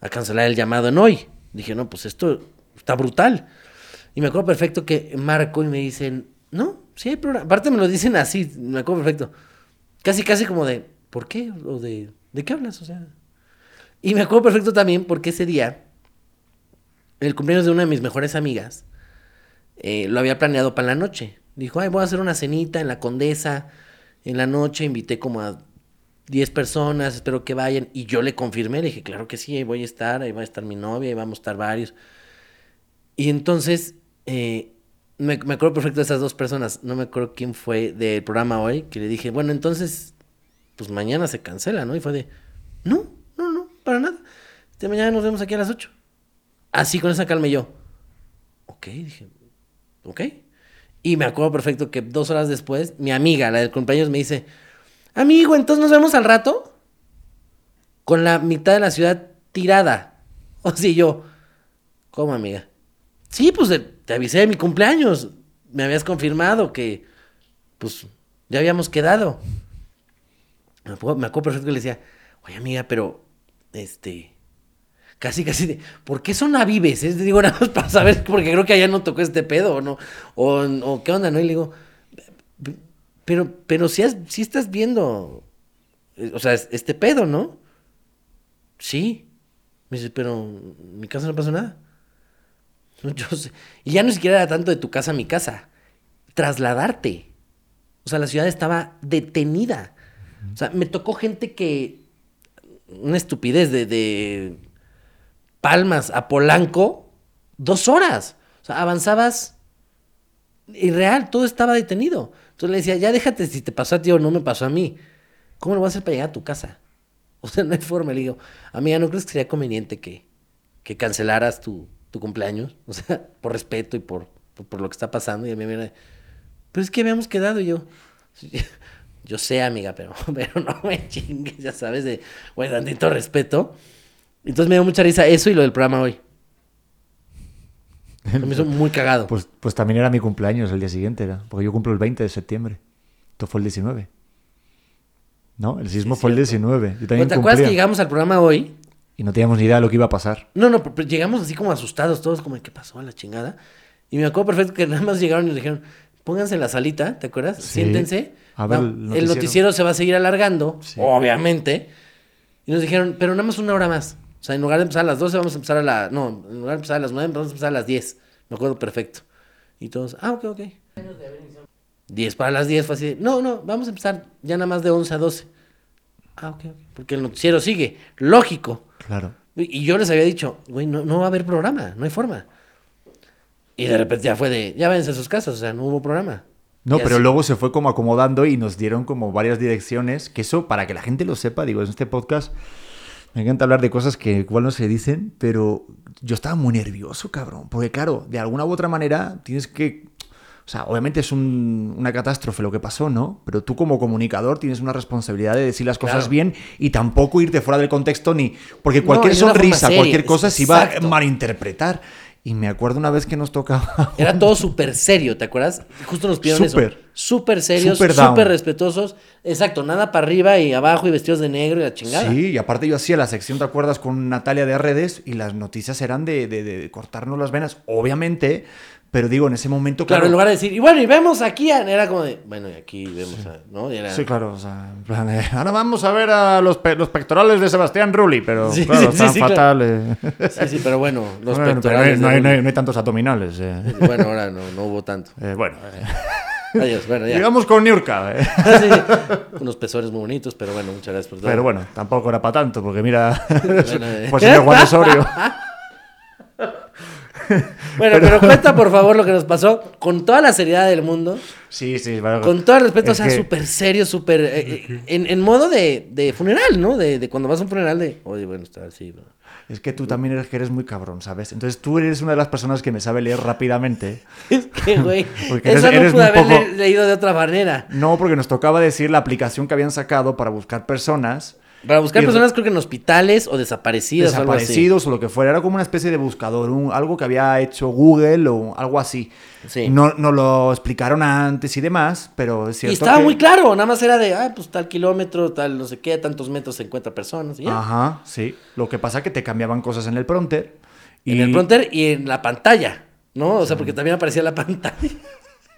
a cancelar el llamado en hoy. Dije, no, pues esto está brutal. Y me acuerdo perfecto que marco y me dicen, no, sí hay programa. Aparte me lo dicen así, me acuerdo perfecto. Casi, casi como de, ¿por qué? O de, ¿de qué hablas? O sea. Y me acuerdo perfecto también porque ese día, el cumpleaños de una de mis mejores amigas, eh, lo había planeado para la noche. Dijo, ay, voy a hacer una cenita en la Condesa en la noche. Invité como a 10 personas, espero que vayan. Y yo le confirmé, le dije, claro que sí, ahí voy a estar, ahí va a estar mi novia, ahí vamos a estar varios. Y entonces, eh, me, me acuerdo perfecto de esas dos personas. No me acuerdo quién fue del programa hoy, que le dije, bueno, entonces, pues mañana se cancela, ¿no? Y fue de, no, no, no, para nada. De mañana nos vemos aquí a las 8. Así con esa calma yo. Ok, dije, ok. Y me acuerdo perfecto que dos horas después, mi amiga, la del cumpleaños, me dice, amigo, entonces nos vemos al rato. Con la mitad de la ciudad tirada. O sea, yo, ¿cómo, amiga? Sí, pues te, avisé de mi cumpleaños. Me habías confirmado que, pues, ya habíamos quedado. Me acuerdo, perfecto que le decía, oye, amiga, pero, este, casi, casi ¿por qué son avives? eh?" Digo, nada más para saber, porque creo que allá no tocó este pedo, ¿o no? O, qué onda, ¿no? Y le digo, pero, pero si, has, si estás viendo, eh, o sea, es- este pedo, ¿no? Sí. Me dice, pero en mi casa no pasó nada. Y ya no siquiera era tanto de tu casa a mi casa. Trasladarte. O sea, la ciudad estaba detenida. O sea, me tocó gente que. Una estupidez de, de Palmas a Polanco, dos horas. O sea, avanzabas irreal, todo estaba detenido. Entonces le decía, ya déjate si te pasó a ti o no me pasó a mí. ¿Cómo lo vas a hacer para llegar a tu casa? O sea, no hay forma. Le digo, amiga, ¿no crees que sería conveniente que, que cancelaras tu, tu cumpleaños? O sea, por respeto y por, por, por lo que está pasando. Y a mí me viene, pero es que habíamos quedado y yo. Yo sé, amiga, pero, pero no me chingues, ya sabes, de, güey, tantito respeto. Entonces me dio mucha risa eso y lo del programa hoy. Me hizo muy cagado. Pues, pues también era mi cumpleaños el día siguiente, era, porque yo cumplo el 20 de septiembre. Esto fue el 19. ¿No? El sismo fue el 19. Yo ¿No también ¿Te acuerdas que llegamos al programa hoy? Y no teníamos ni idea de lo que iba a pasar. No, no, pero llegamos así como asustados todos, como, ¿qué pasó a la chingada? Y me acuerdo perfecto que nada más llegaron y nos dijeron, pónganse en la salita, ¿te acuerdas? Sí. Siéntense. A ver el el noticiero. se va a seguir alargando, Sí. obviamente. Y nos dijeron, pero nada más una hora más. O sea, en lugar de empezar a las 12, vamos a empezar a la... No, en lugar de empezar a las 9, vamos a empezar a las 10. Me acuerdo perfecto. Y todos, ah, ok, ok. 10 para las 10 fue así. No, no, vamos a empezar ya nada más de 11 a 12. Ah, ok, ok. Porque el noticiero sigue. Lógico. Claro. Y yo les había dicho, güey, no, no va a haber programa, no hay forma. Y de repente ya fue de, ya váyanse a sus casas, o sea, no hubo programa. No, pero así- luego se fue como acomodando y nos dieron como varias direcciones, que eso, para que la gente lo sepa, digo, en este podcast me encanta hablar de cosas que igual no se dicen, pero yo estaba muy nervioso, cabrón, porque claro, de alguna u otra manera tienes que... O sea, obviamente es un- una catástrofe lo que pasó, ¿no? Pero tú como comunicador tienes una responsabilidad de decir las cosas Claro. bien y tampoco irte fuera del contexto ni... Porque No, cualquier forma sonrisa, cualquier cosa se iba a malinterpretar. Y me acuerdo una vez que nos tocaba... Era todo súper serio, ¿te acuerdas? Justo nos pidieron Súper. eso. Súper serios, Súper respetuosos. Exacto, nada para arriba y abajo y vestidos de negro y la chingada. Sí, y aparte yo hacía la sección, ¿te acuerdas? Con Natalia de redes y las noticias eran de, de- de cortarnos las venas, obviamente, pero digo, en ese momento, Claro, claro. en lugar de decir, y bueno, y vemos aquí, a... era como de, bueno, y aquí vemos a, ¿no? Y era- Sí, claro, o sea, en plan, eh, ahora vamos a ver a los, pe- los pectorales de Sebastián Rulli, pero Sí, claro, sí, están sí, claro. fatales. Sí, sí, pero bueno, los Bueno, pero pectorales. no, hay, no hay- Rulli. no hay tantos abdominales. eh. Bueno, ahora no, no hubo tanto. Eh, bueno, eh, Adiós, bueno, ya. digamos con Niurka, eh. Sí. Unos pezones muy bonitos, pero bueno, muchas gracias por todo. pero bueno, tampoco era para tanto, porque mira, Bueno, eh. pues señor Juan Osorio. Bueno, pero cuenta por favor lo que nos pasó con toda la seriedad del mundo, Sí, sí, bueno, con todo el respeto, o sea, que- súper serio, súper. eh, eh, en, en modo de, de funeral, ¿no? De, de cuando vas a un funeral de. Oye, bueno, está así. ¿no? Es que tú también eres que eres muy cabrón, ¿sabes? Entonces tú eres una de las personas que me sabe leer rápidamente. Es que, güey. Eso eres- no pude haber poco- leído de otra manera. No, porque nos tocaba decir la aplicación que habían sacado para buscar personas Para buscar Y personas, creo que en hospitales o desaparecidas o algo así. desaparecidos o lo que fuera. Era como una especie de buscador, un- algo que había hecho Google o algo así. Sí. No, no lo explicaron antes y demás, pero es Y cierto estaba que- muy claro, nada más era de, ah, pues tal kilómetro, tal no sé qué, tantos metros se encuentra personas. Y ya. Ajá, sí. Lo que pasa es que te cambiaban cosas en el prompter. Y En el pronter y en la pantalla, ¿no? O sea, porque también aparecía la pantalla.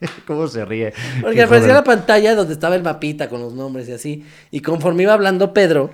¿Cómo se ríe? Porque aparecía la pantalla donde estaba el mapita con los nombres y así. Y conforme iba hablando Pedro,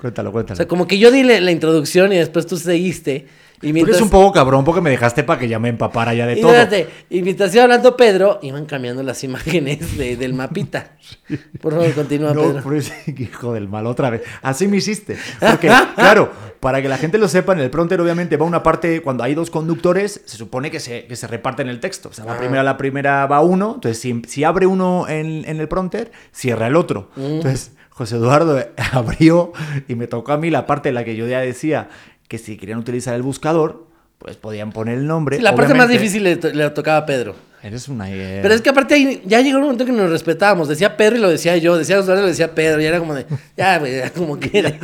Cuéntalo, cuéntalo. o sea, como que yo di la la introducción y después tú seguiste. Y Tú mientras, eres un poco cabrón porque me dejaste para que ya me empapara ya de y todo. espérate, y mientras iba hablando Pedro, iban cambiando las imágenes de- del mapita. Por favor, continúa, No, Pedro. por eso, hijo del mal, otra vez. Así me hiciste. Porque, claro, para que la gente lo sepa, en el pronter obviamente va una parte, cuando hay dos conductores, se supone que se, que se reparten el texto. O sea, la Ah. primera, la primera va uno, entonces si, si abre uno en, en el pronter, cierra el otro. Mm. Entonces, José Eduardo abrió y me tocó a mí la parte en la que yo ya decía que si querían utilizar el buscador, pues podían poner el nombre. Sí, la parte más difícil le, to- le tocaba a Pedro. Eres una... eh, Pero es que aparte ahí ya llegó un momento que nos respetábamos. Decía Pedro y lo decía yo. Decía Osvaldo y lo decía Pedro. Y era como de, ya, güey, como que,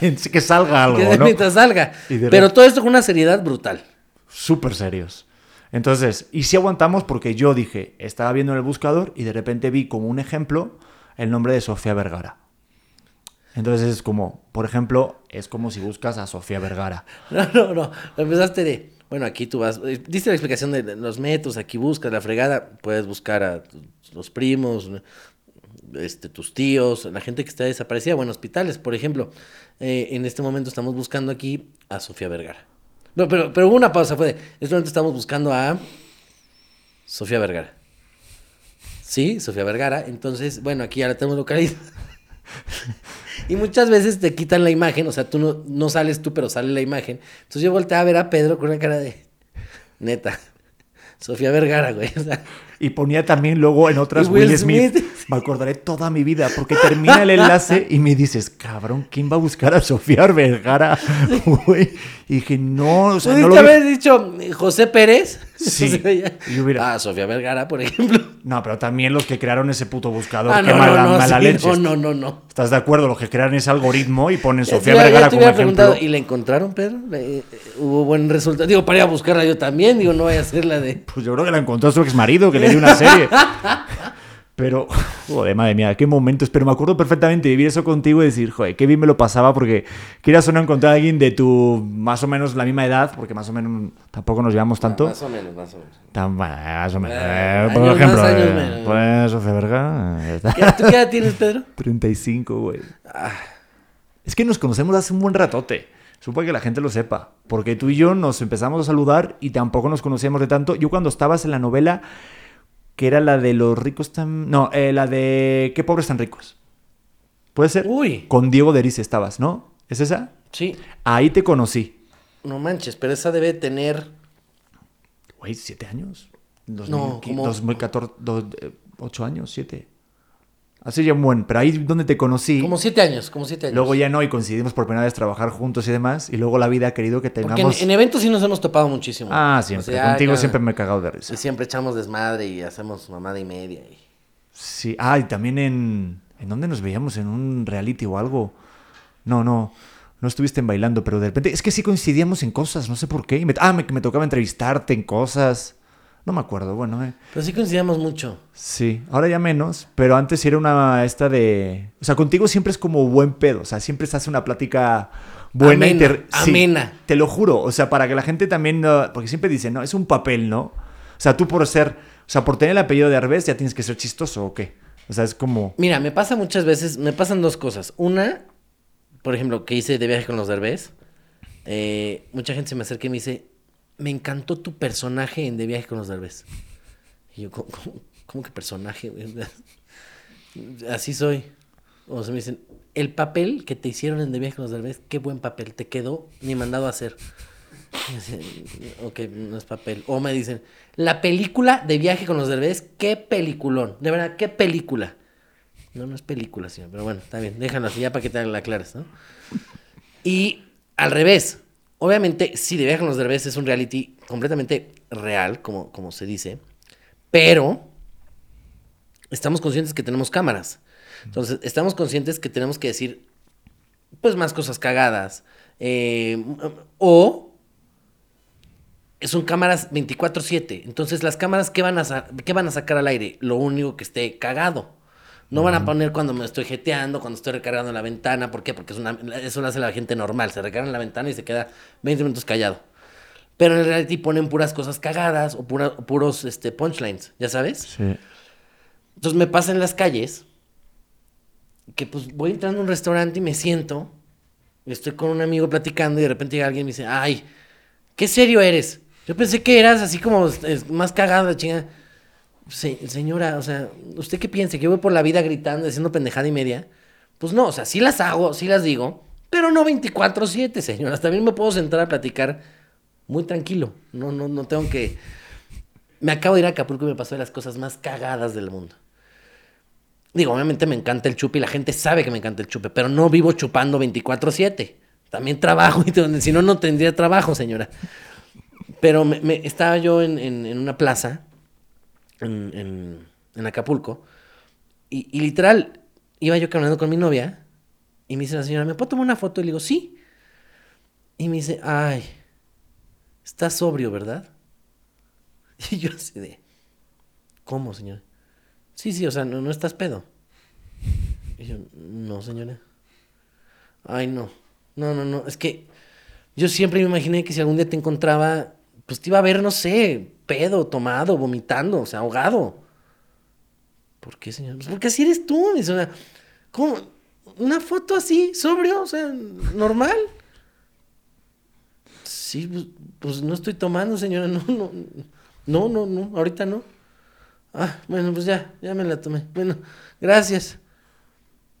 que salga algo, que ¿no? mientras salga. Pero todo esto con una seriedad brutal. súper serios. Entonces, y si aguantamos porque yo dije, estaba viendo en el buscador y de repente vi como un ejemplo el nombre de Sofía Vergara. Entonces es como, por ejemplo, es como si buscas a Sofía Vergara. No, no, no. Empezaste de, bueno, aquí tú vas, eh, diste la explicación de los métodos, aquí buscas la fregada, puedes buscar a los primos, este, tus tíos, la gente que está desaparecida, bueno, hospitales, por ejemplo. Eh, en este momento estamos buscando aquí a Sofía Vergara. No, pero, pero una pausa, fue de, en este momento estamos buscando a Sofía Vergara. Sí, Sofía Vergara. Entonces, bueno, aquí ya la tenemos localizada. Y muchas veces te quitan la imagen, o sea, tú no, no sales tú, pero sale la imagen. Entonces yo volteé a ver a Pedro con una cara de, neta, Sofía Vergara, güey. O sea, Y ponía también luego en otras Will Will, Smith. Smith. Me acordaré toda mi vida, porque termina el enlace y me dices, cabrón, ¿quién va a buscar a Sofía Vergara? Güey. Y dije, no, o sea, no lo haber dicho eh, José Pérez. Sí. O sea, ya- Y hubiera- Ah, Sofía Vergara, por ejemplo. No, pero también los que crearon ese puto buscador, Ah, qué no, mala, no, no, mala sí, leche. no, no, no, no. ¿Estás de acuerdo? Los que crearon ese algoritmo y ponen Ya Sofía ya Vergara te como ejemplo. ¿y la encontraron, Pedro? ¿Le- eh, ¿Hubo buen resultado? Digo, para ir a buscarla yo también. Digo, no voy a hacer la de... Pues yo creo que la encontró su ex marido, que le dio una serie. Pero, joder, madre mía, qué momentos. Pero me acuerdo perfectamente vivir eso contigo y decir, joder, qué bien me lo pasaba porque quieras o no encontrar a alguien de tu más o menos la misma edad, porque más o menos tampoco nos llevamos tanto. Más o menos, más o menos. Tan- más o menos. Eh, Eh, por años ejemplo, más, años eh, menos. pues Sofía eh, ¿Qué, ¿Tú qué edad tienes, Pedro? 35, güey. Es que nos conocemos hace un buen ratote. Supongo que la gente lo sepa. Porque tú y yo nos empezamos a saludar y tampoco nos conocíamos de tanto. Yo cuando estabas en la novela, que era la de los ricos tan... No, eh, la de qué pobres tan ricos. ¿Puede ser? Uy. Con Diego Deris estabas, ¿no? ¿Es esa? Sí. Ahí te conocí. No manches, pero esa debe tener... Güey, ¿siete años? No, 2015, como- 2014, dos, eh, ocho años, siete. Así ya un buen. Pero ahí donde te conocí... Como siete años, como siete años. Luego ya no, y coincidimos por primera vez trabajar juntos y demás. Y luego la vida ha querido que Porque tengamos. en, en eventos sí nos hemos topado muchísimo. Ah, siempre. O sea, Contigo ya- siempre me he cagado de risa. Y siempre echamos desmadre y hacemos mamada y media. y- Sí. Ah, y también en. ¿En dónde nos veíamos? ¿En un reality o algo? No, no. No estuviste en bailando, pero de repente. Es que sí coincidíamos en cosas, no sé por qué. Me- ah, me, me tocaba entrevistarte en cosas. No me acuerdo, bueno, eh. Pero sí coincidíamos mucho. Sí, ahora ya menos, pero antes era una esta de... O sea, contigo siempre es como buen pedo, o sea, siempre se hace una plática buena y Amena, te... sí, amena. te lo juro, o sea, para que la gente también... no- porque siempre dicen, no, es un papel, ¿no? O sea, tú por ser... O sea, por tener el apellido de Arbés ya tienes que ser chistoso o qué. O sea, es como... Mira, me pasa muchas veces, me pasan dos cosas. Una, por ejemplo, que hice de viaje con los derbés. eh, mucha gente se me acerca y me dice, me encantó tu personaje en De viaje con los derbés. Y yo, ¿cómo, que personaje? Así soy. O se me dicen, el papel que te hicieron en De viaje con los derbés, qué buen papel, te quedó ni mandado a hacer. Ok, no es papel. O me dicen, la película de viaje con los derbés, qué peliculón. De verdad, qué película. No, no es película, señor. Pero bueno, está bien. Déjalo así ya para que te la aclares, ¿no? Y al revés. Obviamente, sí, de viaje los derbés es un reality completamente real, como, como se dice. Pero estamos conscientes que tenemos cámaras. Entonces, estamos conscientes que tenemos que decir, pues, más cosas cagadas. eh, o son cámaras 24/7. Entonces, las cámaras, ¿qué van, a ¿qué van a sacar al aire? Lo único que esté cagado. No van a poner cuando me estoy jeteando, cuando estoy recargando la ventana. ¿Por qué? Porque es una, eso lo hace la gente normal. Se recarga en la ventana y se queda 20 minutos callado. Pero en el reality ponen puras cosas cagadas o, pura- o puros este, punchlines, ¿ya sabes? Sí. Entonces me pasa en las calles que pues voy entrando a un restaurante y me siento, estoy con un amigo platicando y de repente llega alguien y me dice, ay, qué serio eres. Yo pensé que eras así como es, más cagada, chinga. Se- señora, o sea, ¿usted qué piensa? ¿Que yo voy por la vida gritando, haciendo pendejada y media? Pues no, o sea, sí las hago, sí las digo, pero no 24-7, señoras. También me puedo sentar a platicar muy tranquilo. No, no, no tengo que... Me acabo de ir a Acapulco y me pasó de las cosas más cagadas del mundo. Digo, obviamente me encanta el chupe y la gente sabe que me encanta el chupe, pero no vivo chupando 24/7. También trabajo y si no, no tendría trabajo, señora. Pero me, me- estaba yo en, en- en una plaza, en, en- en Acapulco, y, y literal, iba yo caminando con mi novia, y me dice la señora, ¿me puedo tomar una foto? Y le digo, sí. Y me dice, ay, estás sobrio, ¿verdad? Y yo así de, ¿cómo, señora? Sí, sí, o sea, no, no estás pedo. Y yo, no, señora. Ay, no. No, no, no. Es que yo siempre me imaginé que si algún día te encontraba, pues te iba a ver, no sé, pedo, tomado, vomitando, o sea, ahogado. ¿Por qué, señora? Pues porque así eres tú. O sea, ¿cómo? Una foto así, sobrio, o sea, normal. Sí, pues, pues no estoy tomando, señora. No, no, no, no, no, ahorita no. Ah, bueno, pues ya, ya me la tomé. Bueno, gracias.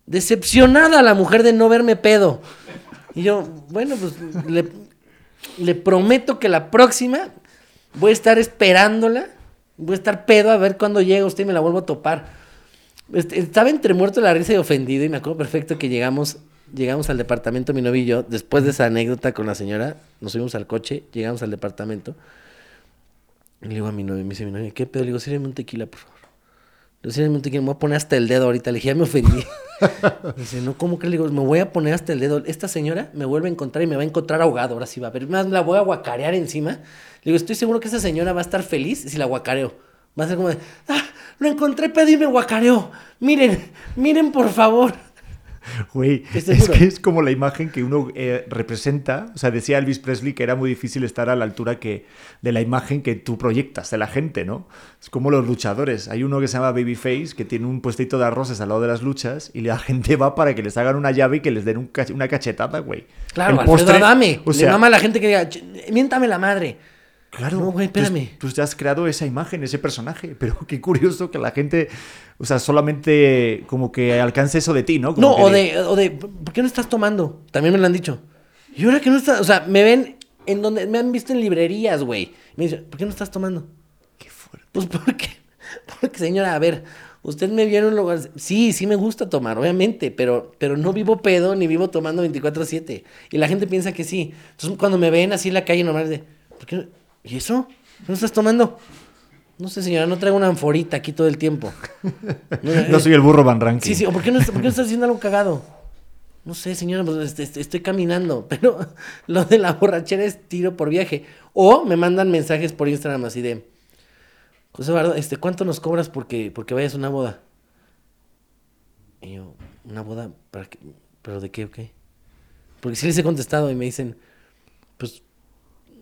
Decepcionada la mujer de no verme pedo. Y yo, bueno, pues le prometo que la próxima voy a estar esperándola Voy a estar pedo a ver cuándo llega usted y me la vuelvo a topar. Este, estaba entre muerto la risa y ofendido y me acuerdo perfecto que llegamos, llegamos al departamento, mi novio y yo, después de esa anécdota con la señora, nos subimos al coche, llegamos al departamento. Y le digo a mi novio, me dice mi novio, ¿qué pedo? Le digo, sírveme un tequila, por favor. Le digo, sírveme un tequila, me voy a poner hasta el dedo ahorita. Le dije, ya me ofendí. Me dice, no, ¿cómo que le digo? Me voy a poner hasta el dedo. Esta señora me vuelve a encontrar y me va a encontrar ahogado. Ahora sí va ver. Más la voy a guacarear encima. Le digo, estoy seguro que esa señora va a estar feliz si la guacareo. Va a ser como de, ah, lo encontré pedo y me guacareó. Miren, miren por favor. Güey, es que es como la imagen que uno eh, representa. O sea, decía Elvis Presley que era muy difícil estar a la altura que, de la imagen que tú proyectas de la gente, ¿no? Es como los luchadores. Hay uno que se llama Babyface que tiene un puestito de arroces al lado de las luchas y la gente va para que les hagan una llave y que les den un cach- una cachetada, güey. Claro, Alfredo postre, Adame. O Le sea, mama a la gente que diga, "Ch- miéntame la madre. Claro, No, güey, tú- espérame. Tú, ya has creado esa imagen, ese personaje, pero qué curioso que la gente, o sea, solamente como que alcance eso de ti, ¿no? Como No, o de, o de, ¿por qué no estás tomando? También me lo han dicho. Y ahora que no estás, o sea, me ven en donde, me han visto en librerías, güey. Me dicen, ¿por qué no estás tomando? Qué fuerte. Pues porque, porque señora, a ver, usted me vio en un lugar, sí, sí me gusta tomar, obviamente, pero, pero no vivo pedo ni vivo tomando 24/7. Y la gente piensa que sí. Entonces cuando me ven así en la calle normal de, ¿por qué no? ¿Y eso? ¿No estás tomando? No sé, señora, no traigo una anforita aquí todo el tiempo. No soy el burro Van Ranking. Sí, sí, o ¿por qué no, por qué no estás haciendo algo cagado? No sé, señora, pues este, este, estoy caminando, pero lo de la borrachera es tiro por viaje. O me mandan mensajes por Instagram así de, José Eduardo, este, ¿cuánto nos cobras porque, porque vayas a una boda? Y yo, ¿una boda? ¿Para qué? ¿Pero de qué o qué? Porque sí les he contestado y me dicen, pues,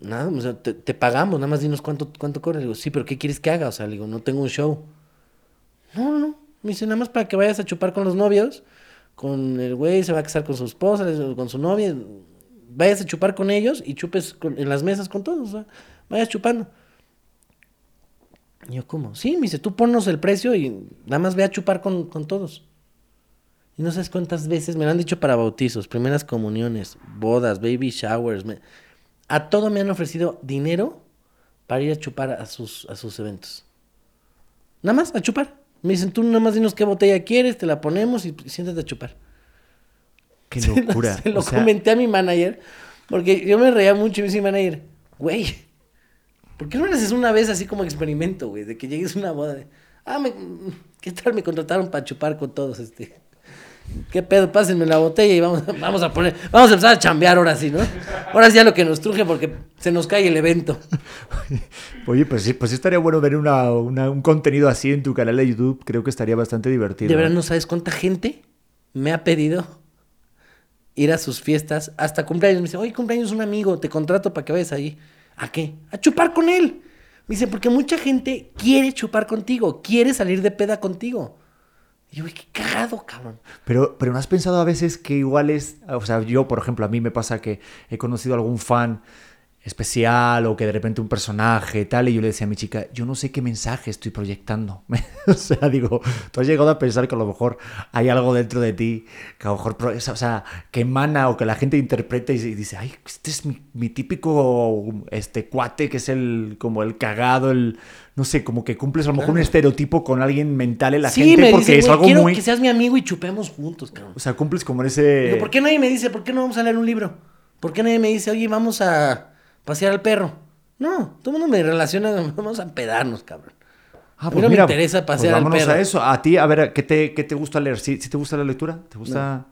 nada, o sea, te, te pagamos, nada más dinos cuánto, cuánto cobras. Le digo, sí, pero ¿qué quieres que haga? O sea, le digo, no tengo un show. No, no, no. Me dice, nada más para que vayas a chupar con los novios. Con el güey, se va a casar con su esposa, con su novia. Vayas a chupar con ellos y chupes en las mesas con todos. O sea, vayas chupando. Y yo, ¿cómo? Sí, me dice, tú ponnos el precio y nada más ve a chupar con, con todos. Y no sabes cuántas veces me lo han dicho para bautizos, primeras comuniones, bodas, baby showers. A todo me han ofrecido dinero para ir a chupar a sus, a sus eventos. Nada más, a chupar. Me dicen, tú nada más dinos qué botella quieres, te la ponemos y siéntate a chupar. Qué Se lo- locura. Se lo sea, comenté a mi manager, porque yo me reía mucho y me dice mi manager, güey, ¿por qué no lo haces una vez así como experimento, güey? De que llegues a una boda de, ah, me- ¿qué tal? Me contrataron para chupar con todos, este. ¿Qué pedo? Pásenme la botella y vamos, vamos a poner, vamos a empezar a chambear ahora sí, ¿no? Ahora sí ya lo que nos truje porque se nos cae el evento. Oye, pues sí, pues estaría bueno ver una, una- un contenido así en tu canal de YouTube. Creo que estaría bastante divertido. De verdad no sabes cuánta gente me ha pedido ir a sus fiestas, hasta cumpleaños. Me dice, oye, cumpleaños un amigo, te contrato para que vayas ahí. ¿A qué? A chupar con él. Me dice, porque mucha gente quiere chupar contigo, quiere salir de peda contigo. Y yo, "Uy, qué cagado, cabrón. Pero, pero ¿no has pensado a veces que igual es, o sea, yo, por ejemplo, a mí me pasa que he conocido algún fan especial o que de repente un personaje tal y yo le decía a mi chica, yo no sé qué mensaje estoy proyectando. o sea, digo, tú has llegado a pensar que a lo mejor hay algo dentro de ti que a lo mejor, o sea, que emana o que la gente interpreta y y dice, ay, este es mi, mi típico este cuate que es el como el cagado, el no sé, como que cumples a lo mejor un estereotipo con alguien mental en la sí, gente me porque dice, es "Güey, algo quiero muy que seas mi amigo y chupemos juntos, cabrón. o sea, cumples como ese. Digo, ¿por qué nadie me dice, por qué no vamos a leer un libro? ¿Por qué nadie me dice, oye, vamos a pasear al perro? No, todo el mundo me relaciona, vamos a pedarnos, cabrón. Ah, A mí no me interesa pues pasear al vámonos perro. a eso. A ti, a ver, ¿qué te, qué te gusta leer? ¿Sí, sí te gusta la lectura? ¿Te gusta...?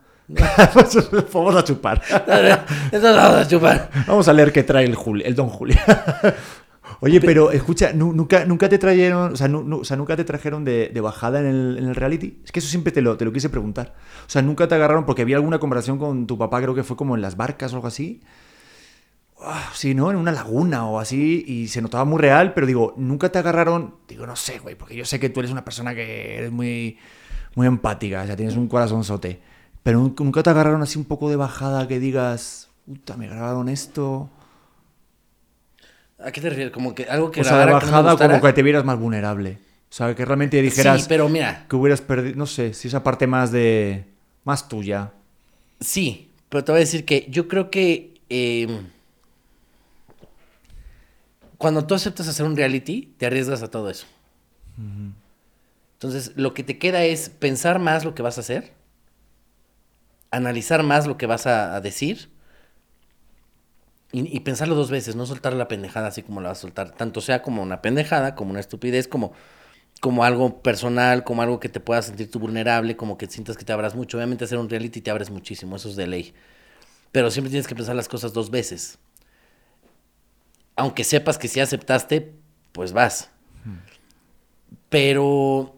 Pues, Vamos a chupar. Entonces vamos a chupar. Vamos a leer qué trae el, Juli- el Don Julio. Oye, pero escucha, nu- nunca, nunca te trajeron, o sea, nu- nu- o sea, nunca te trajeron de, de bajada en el, en el reality. Es que eso siempre te lo, te lo quise preguntar. O sea, nunca te agarraron porque había alguna conversación con tu papá, creo que fue como en las barcas o algo así. Ah, sí, ¿no? En una laguna o así, y se notaba muy real, pero digo, nunca te agarraron, digo, no sé, güey, porque yo sé que tú eres una persona que eres muy, muy empática, o sea, tienes un corazonzote, pero nun- nunca te agarraron así un poco de bajada que digas, puta, me grabaron esto. ¿A qué te refieres? Como que algo que o sea, de que no bajada como que te vieras más vulnerable. O sea, que realmente dijeras Sí, pero mira, que hubieras perdido, no sé, si esa parte más de, más tuya. sí, pero te voy a decir que yo creo que eh, cuando tú aceptas hacer un reality, te arriesgas a todo eso. Entonces, lo que te queda es pensar más lo que vas a hacer, analizar más lo que vas a, a decir y, y pensarlo dos veces, no soltar la pendejada así como la vas a soltar, tanto sea como una pendejada, como una estupidez, como, como algo personal, como algo que te pueda sentir tú vulnerable, como que sientas que te abras mucho. Obviamente hacer un reality te abres muchísimo, eso es de ley. Pero siempre tienes que pensar las cosas dos veces. Aunque sepas que si aceptaste, pues vas. Pero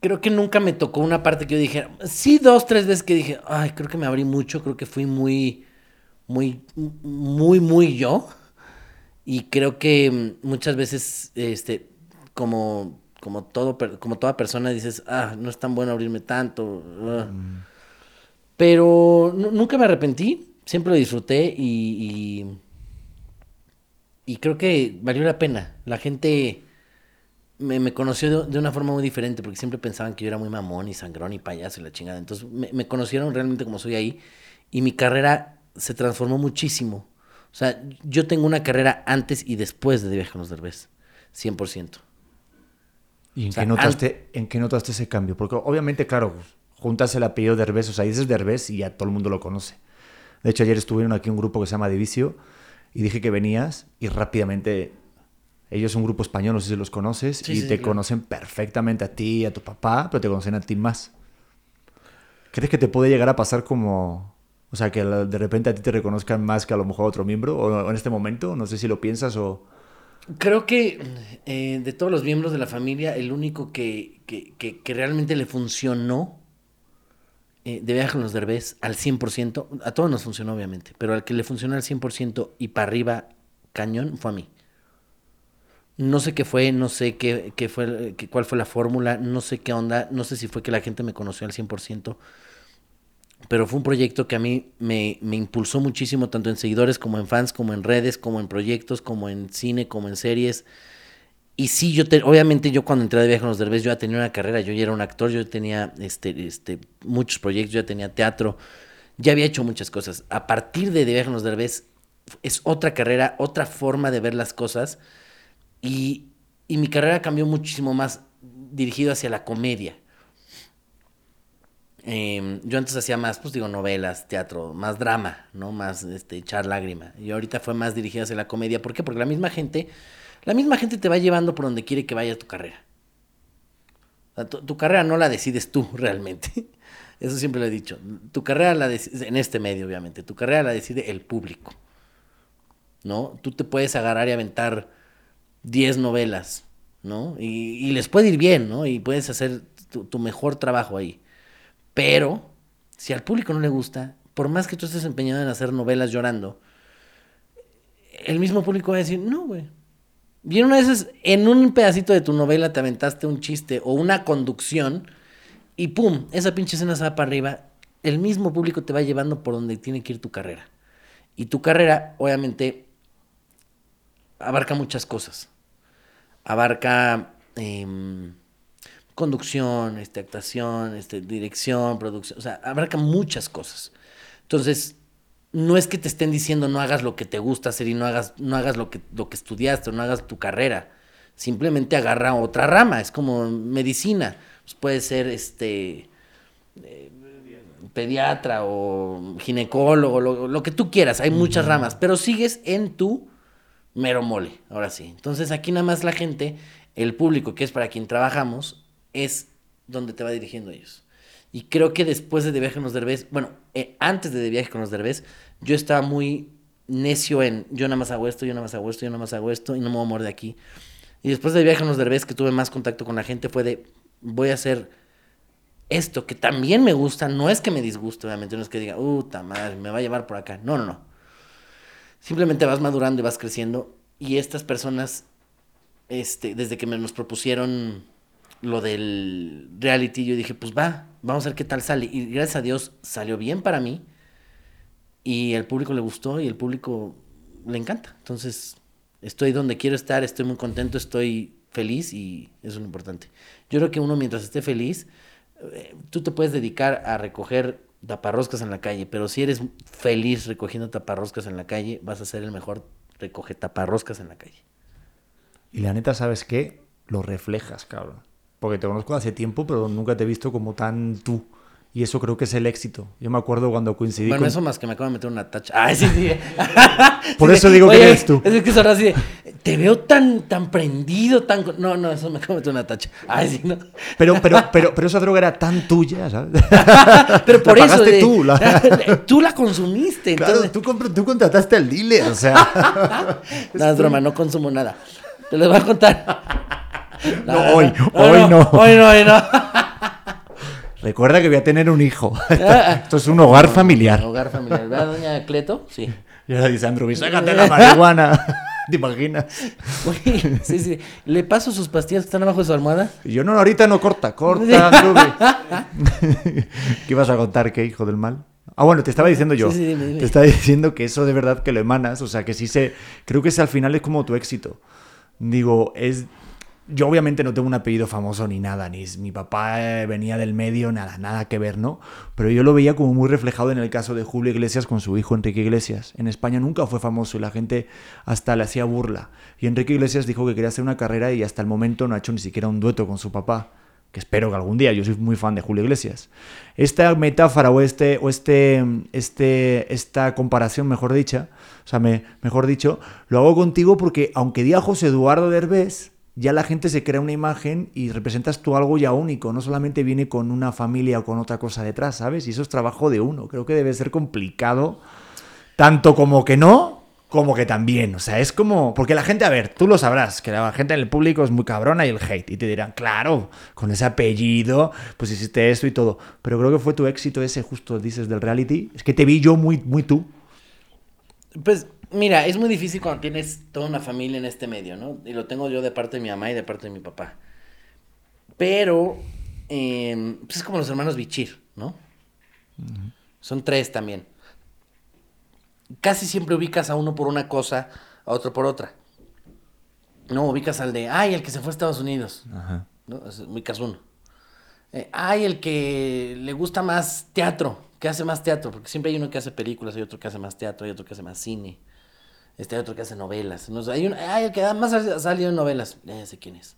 creo que nunca me tocó una parte que yo dije, sí, dos, tres veces que dije, ay, creo que me abrí mucho, creo que fui muy, muy, muy, muy yo. Y creo que mm, muchas veces, este, como, como, todo, como toda persona, dices, ah, no es tan bueno abrirme tanto. ah". Pero nu- nunca me arrepentí, siempre lo disfruté y, y, y creo que valió la pena. La gente me, me conoció de, de una forma muy diferente, porque siempre pensaban que yo era muy mamón y sangrón y payaso y la chingada. Entonces me, me conocieron realmente como soy ahí y mi carrera se transformó muchísimo. O sea, yo tengo una carrera antes y después de De Viaje con los Derbez, 100%. ¿Y en, O sea, qué notaste, en qué notaste ese cambio? Porque obviamente, claro, juntas el apellido Derbez, o sea, dices Derbez y ya todo el mundo lo conoce. De hecho, ayer estuvieron aquí un grupo que se llama Divisio y dije que venías y rápidamente ellos son un grupo español, no sé si los conoces, Sí, y sí, te claro. conocen perfectamente a ti y a tu papá, pero te conocen a ti más. ¿Crees que te puede llegar a pasar como, o sea, que de repente a ti te reconozcan más que a lo mejor a otro miembro, o, o en este momento? No sé si lo piensas o... Creo que eh, de todos los miembros de la familia, el único que, que, que- que realmente le funcionó de viaje con los derbés al 100%, a todos nos funcionó obviamente, pero al que le funcionó al 100% y para arriba cañón fue a mí. No sé qué fue, no sé qué, qué fue, qué- cuál fue la fórmula, no sé qué onda, no sé si fue que la gente me conoció al 100%, pero fue un proyecto que a mí me, me impulsó muchísimo, tanto en seguidores como en fans, como en redes, como en proyectos, como en cine, como en series. Y sí, yo te- obviamente yo cuando entré de viaje con los Derbez, yo ya tenía una carrera, yo ya era un actor, yo tenía este, este, muchos proyectos, yo ya tenía teatro, ya había hecho muchas cosas. A partir de De viaje con los Derbez es otra carrera, otra forma de ver las cosas y, y mi carrera cambió muchísimo más dirigido hacia la comedia. Eh, yo antes hacía más, pues digo, novelas, teatro, más drama, ¿no? Más este, echar lágrima. Y ahorita fue más dirigida hacia la comedia. ¿Por qué? Porque la misma gente, la misma gente te va llevando por donde quiere que vaya tu carrera. O sea, tu, carrera no la decides tú realmente. Eso siempre lo he dicho. Tu carrera la decides, en este medio, obviamente, tu carrera la decide el público. ¿No? Tú te puedes agarrar y aventar 10 novelas, ¿no? Y, les puede ir bien, ¿no? Y puedes hacer tu mejor trabajo ahí. Pero, si al público no le gusta, por más que tú estés empeñado en hacer novelas llorando, el mismo público va a decir, no, güey. Y una esas, en un pedacito de tu novela te aventaste un chiste o una conducción y pum, esa pinche escena se va para arriba, el mismo público te va llevando por donde tiene que ir tu carrera. Y tu carrera, obviamente, abarca muchas cosas. Abarca em, conducción, este, actuación, este, dirección, producción, o sea, abarca muchas cosas. Entonces, no es que te estén diciendo no hagas lo que te gusta hacer y no hagas, no hagas lo, que, lo que estudiaste o no hagas tu carrera. Simplemente agarra otra rama, es como medicina. Pues puede ser este eh, pediatra o ginecólogo, lo, lo que tú quieras, hay muchas ramas, pero sigues en tu mero mole, ahora sí. Entonces aquí nada más la gente, el público, que es para quien trabajamos, es donde te va dirigiendo ellos. Y creo que después de De Viaje con los Derbez, bueno, eh, antes de De Viaje con los Derbez, yo estaba muy necio en yo nada más hago esto, yo nada más hago esto, yo nada más hago esto y no me voy a mover de aquí. Y después de Viaje con los Derbez, que tuve más contacto con la gente, fue de voy a hacer esto que también me gusta, no es que me disguste, obviamente, no es que diga, puta madre, me va a llevar por acá. No, no, no. Simplemente vas madurando y vas creciendo. Y estas personas, este, desde que me nos propusieron lo del reality, yo dije, pues va, vamos a ver qué tal sale. Y gracias a Dios salió bien para mí. Y el público le gustó y el público le encanta. Entonces, estoy donde quiero estar, estoy muy contento, estoy feliz y eso es lo importante. Yo creo que uno mientras esté feliz, eh, tú te puedes dedicar a recoger taparroscas en la calle, pero si eres feliz recogiendo taparroscas en la calle, vas a ser el mejor recoge taparroscas en la calle. Y la neta, ¿sabes qué? Lo reflejas, cabrón. Porque te conozco hace tiempo, pero nunca te he visto como tan tú. Y eso creo que es el éxito. Yo me acuerdo cuando coincidí Bueno, con... eso más que me acabo de meter una tacha. Ay, sí, sí. Por Sí, eso digo que oye, eres tú. Es que así de, te veo tan, tan prendido, tan... con-". No, no, eso me acabo de meter una tacha. Ay, sí, no. Pero, pero, pero, pero esa droga era tan tuya, ¿sabes? Pero por La eso... de- tú, la- tú la consumiste. Claro, entonces- tú, compr- tú contrataste al dealer, o sea... No, es broma, no consumo nada. Te lo voy a contar. No, hoy, hoy no. Hoy no, hoy no. Recuerda que voy a tener un hijo. Esto es un hogar familiar. Hogar familiar. ¿Verdad, doña Cleto? Sí. Y ahora dice Andrew, sácate la marihuana. ¿Te imaginas? Sí, sí. ¿Le paso sus pastillas que están abajo de su almohada? Y yo, no, ahorita no corta, corta, Andrew. ¿Qué ibas a contar, qué hijo del mal? Ah, bueno, te estaba diciendo yo. Sí, sí, dime, dime. Te estaba diciendo que eso de verdad que lo emanas, o sea, que sí se... Creo que ese al final es como tu éxito. Digo, es... Yo obviamente no tengo un apellido famoso ni nada, ni mi papá eh, venía del medio, nada, nada que ver, ¿no? Pero yo lo veía como muy reflejado en el caso de Julio Iglesias con su hijo Enrique Iglesias. En España nunca fue famoso y la gente hasta le hacía burla. Y Enrique Iglesias dijo que quería hacer una carrera y hasta el momento no ha hecho ni siquiera un dueto con su papá. Que espero que algún día, yo soy muy fan de Julio Iglesias. Esta metáfora o este, o este, este, esta comparación, mejor dicha, o sea, me- mejor dicho, lo hago contigo porque aunque diga José Eduardo Derbez, ya la gente se crea una imagen y representas tú algo ya único, no solamente viene con una familia o con otra cosa detrás, ¿sabes? Y eso es trabajo de uno, creo que debe ser complicado, tanto como que no, como que también, o sea, es como, porque la gente, a ver, tú lo sabrás, que la gente en el público es muy cabrona y el hate, y te dirán, claro, con ese apellido, pues hiciste esto y todo, pero creo que fue tu éxito ese, justo dices, del reality, es que te vi yo muy, muy tú. Pues mira, es muy difícil cuando tienes toda una familia en este medio, ¿no? Y lo tengo yo de parte de mi mamá y de parte de mi papá. Pero, eh, pues es como los hermanos Bichir, ¿no? Son tres también. Casi siempre ubicas a uno por una cosa, a otro por otra. No, ubicas al de, ay, el que se fue a Estados Unidos. Ajá. ¿no? Ubicas uno. Eh, ay, el que le gusta más teatro, que hace más teatro, porque siempre hay uno que hace películas, hay otro que hace más teatro, hay otro que hace más cine, este hay otro que hace novelas. No sé, hay un, ay, el que más ha salido en novelas, ya, ya sé quién es.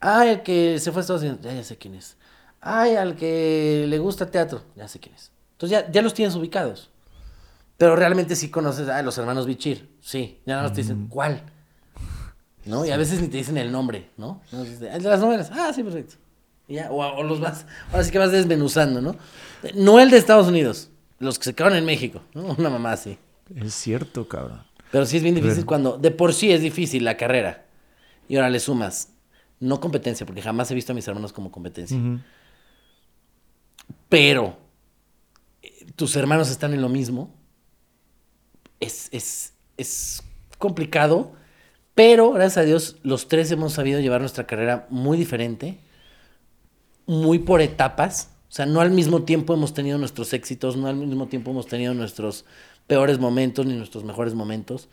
Ay, el que se fue a Estados Unidos, ya, ya sé quién es. Ay, al que le gusta teatro, ya sé quién es. Entonces ya, ya los tienes ubicados. Pero realmente sí conoces a los hermanos Bichir, sí. Ya nada más te dicen, ¿cuál? ¿no? Y a veces ni te dicen el nombre, ¿no? De "Ah, las novelas, ah, sí, perfecto. Y ya, o, o los vas, ahora sí que vas desmenuzando, ¿no? No el de Estados Unidos, los que se quedaron en México, ¿no? Una mamá así. Es cierto, cabrón. Pero sí es bien difícil cuando, de por sí es difícil la carrera. Y ahora le sumas, no competencia, porque jamás he visto a mis hermanos como competencia. Pero eh, tus hermanos están en lo mismo. Es, es, es complicado, pero gracias a Dios los tres hemos sabido llevar nuestra carrera muy diferente, muy por etapas. O sea, no al mismo tiempo hemos tenido nuestros éxitos, no al mismo tiempo hemos tenido nuestros peores momentos ni nuestros mejores momentos.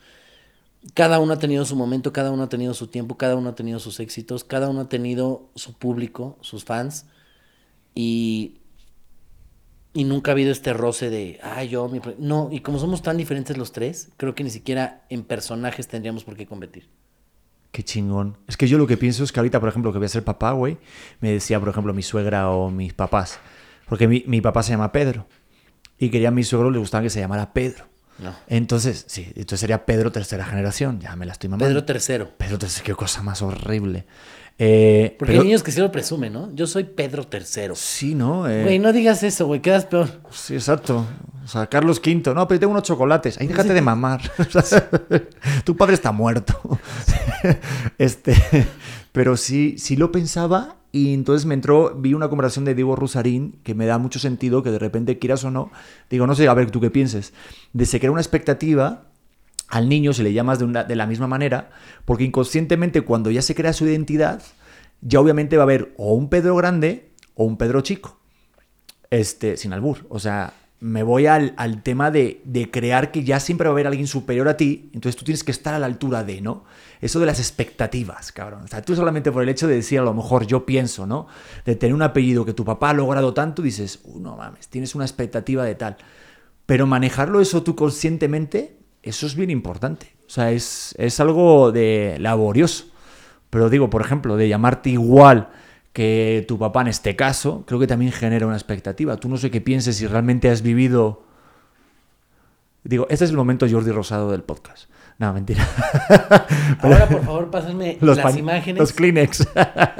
Cada uno ha tenido su momento, cada uno ha tenido su tiempo, cada uno ha tenido sus éxitos, cada uno ha tenido su público, sus fans. Y, y nunca ha habido este roce de, ay, yo, mi... pro-". No, y como somos tan diferentes los tres, creo que ni siquiera en personajes tendríamos por qué competir. Qué chingón. Es que yo lo que pienso es que ahorita, por ejemplo, que voy a ser papá, güey, me decía, por ejemplo, mi suegra o mis papás. Porque mi, mi papá se llama Pedro. Y quería a mi suegro, le gustaba que se llamara Pedro. No. Entonces, sí, entonces sería Pedro tercera generación. Ya me la estoy mamando. Pedro III. Pedro tercero, qué cosa más horrible. Eh, Porque pero- hay niños que sí lo presumen, ¿no? Yo soy Pedro III. Sí, ¿no? Eh, Güey, no digas eso, güey, quedas peor. Sí, exacto. O sea, Carlos V. No, pero tengo unos chocolates. Ahí déjate de mamar. Tu padre está muerto. Este, pero sí, sí lo pensaba y entonces me entró, vi una conversación de Diego Rusarín que me da mucho sentido que de repente quieras o no, digo, no sé, a ver tú qué pienses, de se crea una expectativa al niño si le llamas de, una- de la misma manera, porque inconscientemente cuando ya se crea su identidad, ya obviamente va a haber o un Pedro grande o un Pedro chico este, sin albur. O sea, me voy al, al tema de, de crear que ya siempre va a haber alguien superior a ti, entonces tú tienes que estar a la altura de, ¿no? Eso de las expectativas, cabrón. O sea, tú solamente por el hecho de decir, a lo mejor yo pienso, ¿no? De tener un apellido que tu papá ha logrado tanto, dices, uh, no mames, tienes una expectativa de tal. Pero manejarlo eso tú conscientemente, eso es bien importante. O sea, es, es algo de laborioso. Pero digo, por ejemplo, de llamarte igual que tu papá en este caso, creo que también genera una expectativa. Tú no sé qué pienses si realmente has vivido... Digo, este es el momento Jordi Rosado del podcast. No, mentira. Ahora, por favor, pásenme Los las imágenes. Los Kleenex.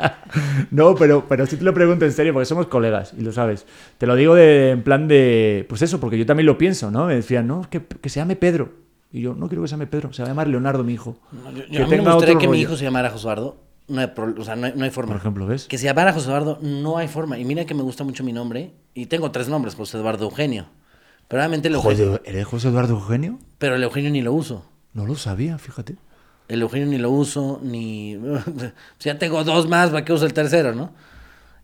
no, pero, pero sí te lo pregunto en serio, porque somos colegas y lo sabes. Te lo digo de, en plan de. Pues eso, porque yo también lo pienso, ¿no? Me decían, no, que, que se llame Pedro. Y yo, no quiero que se llame Pedro, se va a llamar Leonardo, mi hijo. No, yo- yo- Que a mí me tenga gustaría otro que mi hijo se llamara Josuardo. No hay, pro- o sea, no hay, no hay forma. Por ejemplo, ¿ves? Que se llamara José Eduardo, no hay forma. Y mira que me gusta mucho mi nombre. Y tengo tres nombres, José Eduardo Eugenio. Pero obviamente el Eugenio, Joder, ¿eres José Eduardo Eugenio? pero el Eugenio ni lo uso. No lo sabía, fíjate. El Eugenio ni lo uso, ni... sea, ya tengo dos más, ¿para qué uso el tercero, no?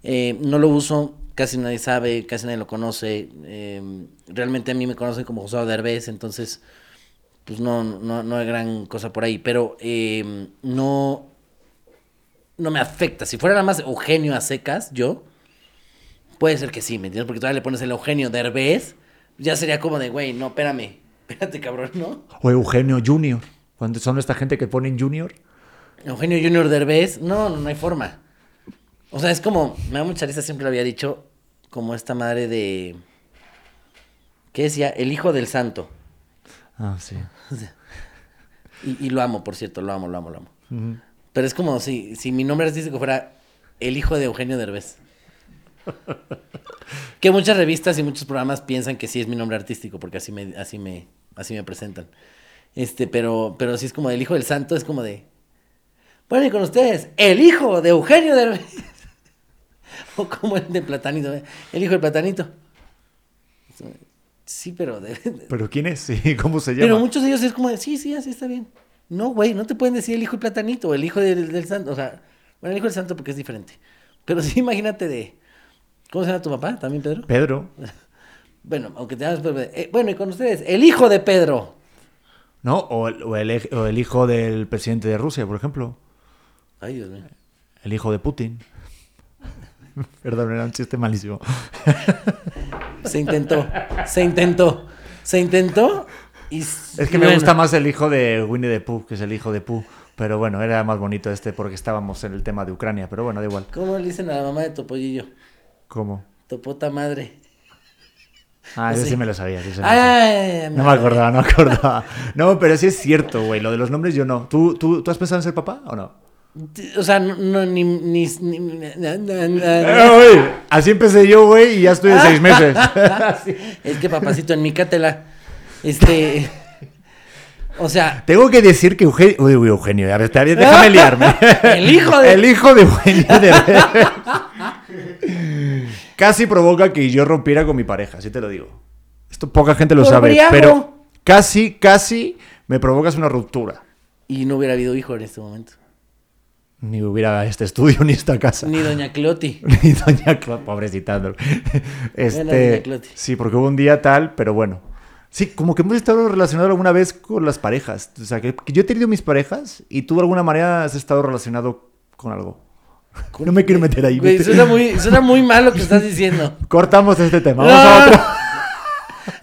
Eh, no lo uso, casi nadie sabe, casi nadie lo conoce. eh, realmente a mí me conocen como José Derbez, entonces, pues no, no, no hay gran cosa por ahí. Pero eh, no, no me afecta. Si fuera nada más Eugenio a secas, yo, puede ser que sí, ¿me entiendes? Porque todavía le pones el Eugenio Derbez, ya sería como de, güey, no, espérame, espérate, cabrón, ¿no? O Eugenio Junior. Cuando son esta gente que ponen Junior. Eugenio Junior Derbez, no, no, no hay forma. O sea, es como, me da mucha risa, siempre lo había dicho, como esta madre de... ¿Qué decía? El hijo del santo. Ah, sí. Y, y lo amo, por cierto, lo amo, lo amo, lo amo. Pero es como si, si mi nombre artístico fuera el hijo de Eugenio Derbez. que muchas revistas y muchos programas piensan que sí es mi nombre artístico, porque así me, así me, así me presentan. Este, pero, pero si es como el hijo del santo, es como de. Bueno, y con ustedes, el hijo de Eugenio Derbez. o como el de Platanito, ¿eh? el hijo del Platanito. Sí, pero de- ¿Pero quién es? Sí, ¿Cómo se llama? pero muchos de ellos es como, de, sí, sí, así está bien. No, güey, no te pueden decir el hijo del platanito o el hijo del, del santo. O sea, bueno, el hijo del santo porque es diferente. Pero sí, imagínate de. ¿Cómo se llama tu papá? ¿También Pedro? Pedro. Bueno, aunque te llames Pedro. eh, bueno, y con ustedes, el hijo de Pedro. ¿No? O el, o el o el hijo del presidente de Rusia, por ejemplo. Ay, Dios mío. El hijo de Putin. Perdón, era un chiste malísimo. Se intentó, se intentó, se intentó. Y, Es que me gusta más el hijo de Winnie the Pooh, que es el hijo de Pooh. Pero bueno, era más bonito este porque estábamos en el tema de Ucrania. Pero bueno, da igual. ¿Cómo le dicen a la mamá de Topollillo? ¿Cómo? Topota madre. Ah, eso Sí. sí me lo sabía. sí, me lo Ay, sabía. ay, ay, No me acordaba, no me acordaba. No, pero sí es cierto, güey. Lo de los nombres yo no. ¿Tú, tú, ¿Tú has pensado en ser papá o no? O sea, no, no, ni, ni, ni- na- na- na- Eh, así empecé yo, güey, y ya estoy de seis meses. Es que papacito, en mi cátela. Este. O sea, Tengo que decir que Eugenio. Uy, uy, Eugenio, a ver, está bien, déjame liarme. El hijo de- El hijo de Eugenio. Casi provoca que yo rompiera con mi pareja, así te lo digo. Esto poca gente lo Por sabe, pero casi, casi me provocas una ruptura. y no hubiera habido hijo en este momento. Ni hubiera este estudio ni esta casa. Ni doña Cleoti. Ni doña Cla- pobrecita. Este, doña Cloti. sí, porque hubo un día tal, pero bueno. Sí, como que hemos estado relacionados alguna vez con las parejas. O sea, que, que yo he tenido mis parejas y tú de alguna manera has estado relacionado con algo. No me quiero meter ahí. Güey, suena muy, suena muy mal lo que estás diciendo. Cortamos este tema. No. Vamos a otro.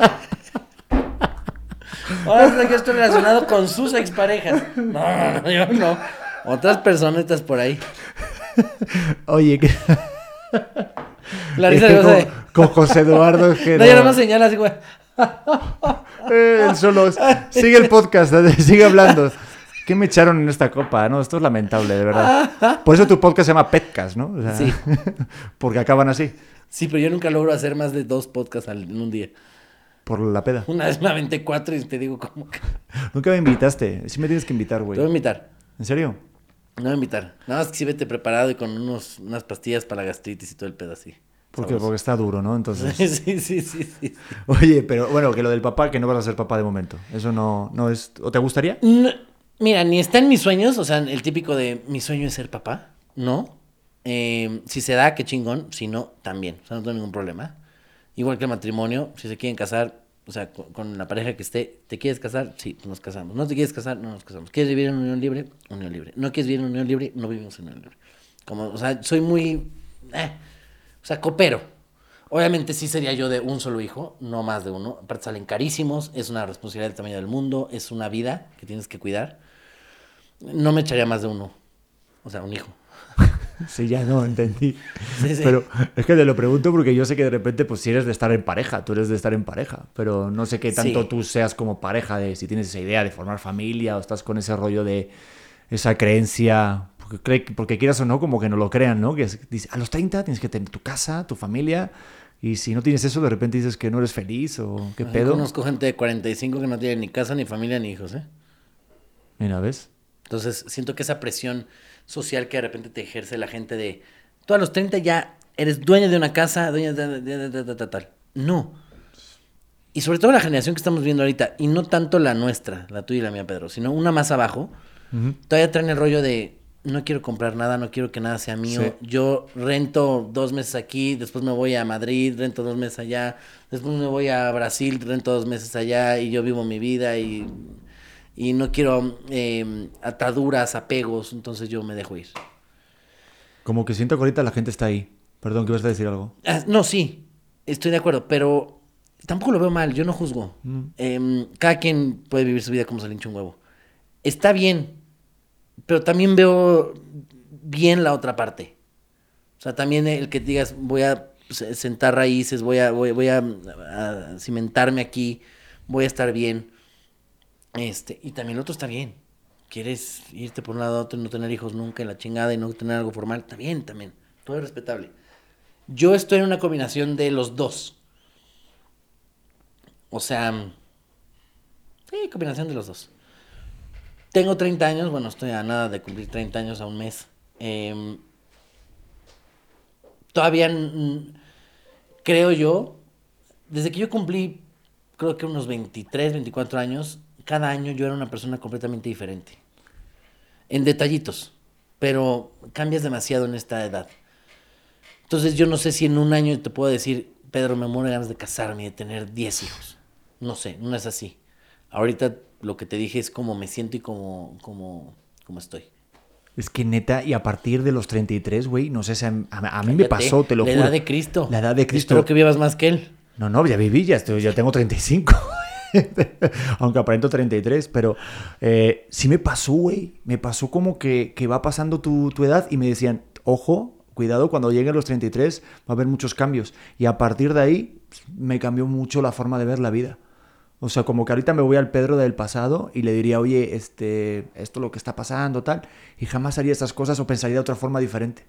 Ahora está que estoy relacionado con sus exparejas. No, no, no, yo no. Otras personitas por ahí. Oye, que, La es risa que de con, con José Eduardo es que No, yo no. nada más señala así, güey. Eh, solo sigue el podcast, sigue hablando. ¿Qué me echaron en esta copa? No, esto es lamentable, de verdad. Por eso tu podcast se llama Petcast, ¿no? O sea, Sí. Porque acaban así, Sí, pero yo nunca logro hacer más de dos podcasts en un día. por la peda. Una vez me aventé cuatro y te digo, ¿cómo? Nunca me invitaste. Sí me tienes que invitar, Te voy a güey. invitar. ¿En serio? No voy a invitar. Nada más que sí vete preparado y con unos, unas pastillas para la gastritis y todo el pedo así. Porque, Sabroso. porque está duro, ¿no? Entonces. Sí, sí, sí, sí. Oye, pero bueno, que lo del papá, que no vas a ser papá de momento. Eso no, no es. ¿O te gustaría? No, mira, ni está en mis sueños, o sea, el típico de mi sueño es ser papá, ¿no? Eh, si se da, qué chingón, si no, también, o sea, no tengo ningún problema. Igual que el matrimonio, si se quieren casar, o sea, con, con la pareja que esté, ¿te quieres casar? Sí, pues nos casamos. ¿No te quieres casar? No nos casamos. ¿Quieres vivir en unión libre? Unión libre. ¿No quieres vivir en unión libre? No vivimos en unión libre. Como, o sea, soy muy, eh, o sea, copero. Obviamente sí sería yo de un solo hijo, no más de uno. Aparte salen carísimos, es una responsabilidad del tamaño del mundo, es una vida que tienes que cuidar. No me echaría más de uno. O sea, un hijo. Sí, ya no, entendí. Sí, sí. Pero es que te lo pregunto porque yo sé que de repente, pues si eres de estar en pareja, tú eres de estar en pareja, pero no sé qué tanto Sí. tú seas como pareja, de si tienes esa idea de formar familia o estás con ese rollo de esa creencia, porque, cree- porque quieras o no, como que no lo crean, ¿no? Que es- dice, a los 30 tienes que tener tu casa, tu familia, y si no tienes eso, de repente dices que no eres feliz o qué Yo pedo. conozco gente de 45 que no tiene ni casa, ni familia, ni hijos, ¿eh? Mira, ¿ves? Entonces, siento que esa presión social que de repente te ejerce la gente de, tú a los 30 ya eres dueña de una casa, dueña de, de- de- de- de- de- tal. No. Y sobre todo la generación que estamos viendo ahorita, y no tanto la nuestra, la tuya y la mía, Pedro, sino una más abajo, todavía traen el rollo de, no quiero comprar nada, no quiero que nada sea mío. Sí. Yo rento dos meses aquí, después me voy a Madrid, rento dos meses allá, después me voy a Brasil, rento dos meses allá, y yo vivo mi vida y y no quiero eh, ataduras, apegos, entonces yo me dejo ir. Como que siento que ahorita la gente está ahí. Perdón, que ibas a decir algo. Ah, no, sí, estoy de acuerdo, pero tampoco lo veo mal, yo no juzgo. Em, cada quien puede vivir su vida como se le hincha un huevo. Está bien, pero también veo bien la otra parte. O sea, también el que digas, voy a se- sentar raíces, voy a, voy, voy a, cimentarme aquí, voy a estar bien. Este, y también lo otro está bien. Quieres irte por un lado a otro y no tener hijos nunca en la chingada y no tener algo formal, está bien también. Todo es respetable. Yo estoy en una combinación de los dos. O sea, sí, combinación de los dos. Tengo 30 años, bueno, estoy a nada de cumplir 30 años a un mes. Em, todavía creo yo, desde que yo cumplí, creo que unos 23, 24 años, cada año yo era una persona completamente diferente. En detallitos, pero cambias demasiado en esta edad. Entonces yo no sé si en un año te puedo decir, Pedro, me muero de ganas de casarme y de tener 10 hijos. No sé, no es así. Ahorita lo que te dije es cómo me siento y cómo, cómo, cómo estoy. Es que neta, y a partir de los 33, güey, no sé si a, a- a mí me pasó, te lo La juro. edad de Cristo. La edad de Cristo. Espero que vivas más que él. No, no, ya viví, ya, estoy, ya tengo 35. Aunque aparento 33, pero eh, sí me pasó, güey. Me pasó como que, que va pasando tu, tu edad y me decían, ojo, cuidado, cuando lleguen los 33 va a haber muchos cambios. Y a partir de ahí pues, me cambió mucho la forma de ver la vida. O sea, como que ahorita me voy al Pedro del pasado y le diría, oye, este, esto es lo que está pasando, tal. Y jamás haría esas cosas o pensaría de otra forma diferente.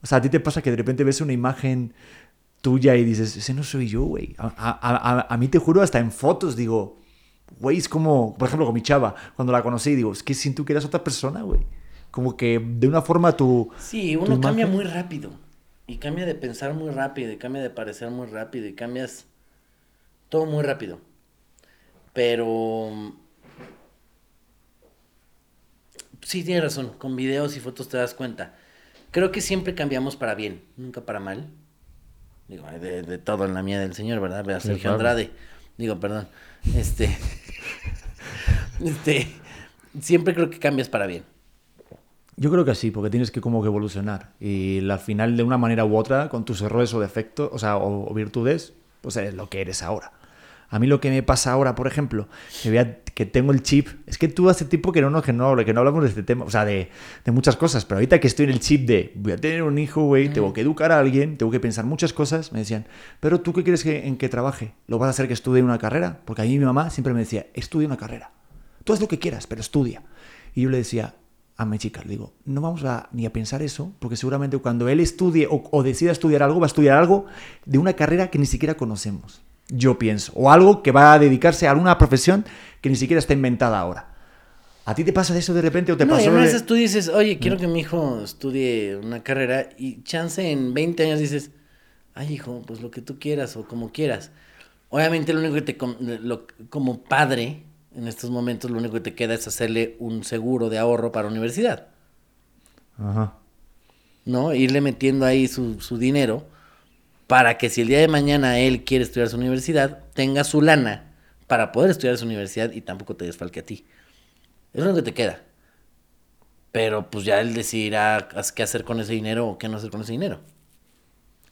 O sea, a ti te pasa que de repente ves una imagen tuya y dices, ese no soy yo, güey. A, a- a- a mí te juro, hasta en fotos digo, güey, es como, por ejemplo, con mi chava, cuando la conocí, digo, es que siento que eras otra persona, güey. Como que de una forma tu... Sí, tu uno cambia muy rápido. Y cambia de pensar muy rápido, y cambia de parecer muy rápido, y cambias todo muy rápido. Pero... Sí, tienes razón. Con videos y fotos te das cuenta. Creo que siempre cambiamos para bien, nunca para mal. Digo, de, de todo en la mía del señor, ¿verdad? Ve a Sergio claro. Andrade. Digo, perdón. Este... este... Siempre creo que cambias para bien. Yo creo que sí, porque tienes que como que evolucionar. Y al final, de una manera u otra, con tus errores o defectos, o sea, o, o virtudes, pues eres lo que eres ahora. A mí lo que me pasa ahora, por ejemplo, que vea que tengo el chip, es que tú hace tiempo que no, no, que no, que no hablamos de este tema, o sea, de, de muchas cosas, pero ahorita que estoy en el chip de voy a tener un hijo, güey, tengo que educar a alguien, tengo que pensar muchas cosas, me decían, pero tú qué quieres que, en que trabaje? ¿Lo vas a hacer que estudie una carrera? Porque a mí mi mamá siempre me decía, estudia una carrera. Tú haz lo que quieras, pero estudia. Y yo le decía a mi chica, le digo, no vamos a, ni a pensar eso, porque seguramente cuando él estudie o, o decida estudiar algo, va a estudiar algo de una carrera que ni siquiera conocemos. Yo pienso. O algo que va a dedicarse a alguna profesión que ni siquiera está inventada ahora. ¿A ti te pasa eso de repente o te no, pasó de esas tú dices, oye, quiero que mi hijo estudie una carrera y chance en 20 años dices, ay, hijo, pues lo que tú quieras o como quieras. Obviamente lo único que te, lo- como padre, en estos momentos lo único que te queda es hacerle un seguro de ahorro para universidad, Ajá. ¿no? Irle metiendo ahí su, su dinero para que si el día de mañana él quiere estudiar su universidad, tenga su lana para poder estudiar su universidad y tampoco te desfalque a ti. Es lo que te queda. Pero pues ya él decidirá qué hacer con ese dinero o qué no hacer con ese dinero.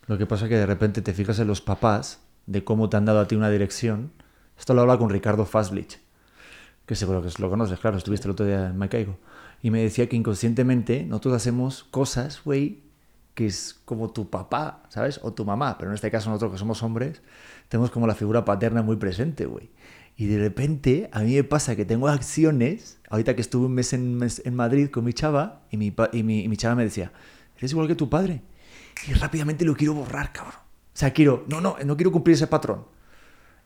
Lo que pasa es que de repente te fijas en los papás de cómo te han dado a ti una dirección. Esto lo habla con Ricardo Faslich, que seguro que lo conoces, claro, estuviste el otro día en Me Caigo. Y me decía que inconscientemente nosotros hacemos cosas, güey, que es como tu papá, ¿sabes? O tu mamá, pero en este caso nosotros que somos hombres, tenemos como la figura paterna muy presente, güey. Y de repente a mí me pasa que tengo acciones, ahorita que estuve un mes en, en Madrid con mi chava, y mi, y, mi, y mi chava me decía, eres igual que tu padre. Y rápidamente lo quiero borrar, cabrón. O sea, quiero, no, no, no quiero cumplir ese patrón.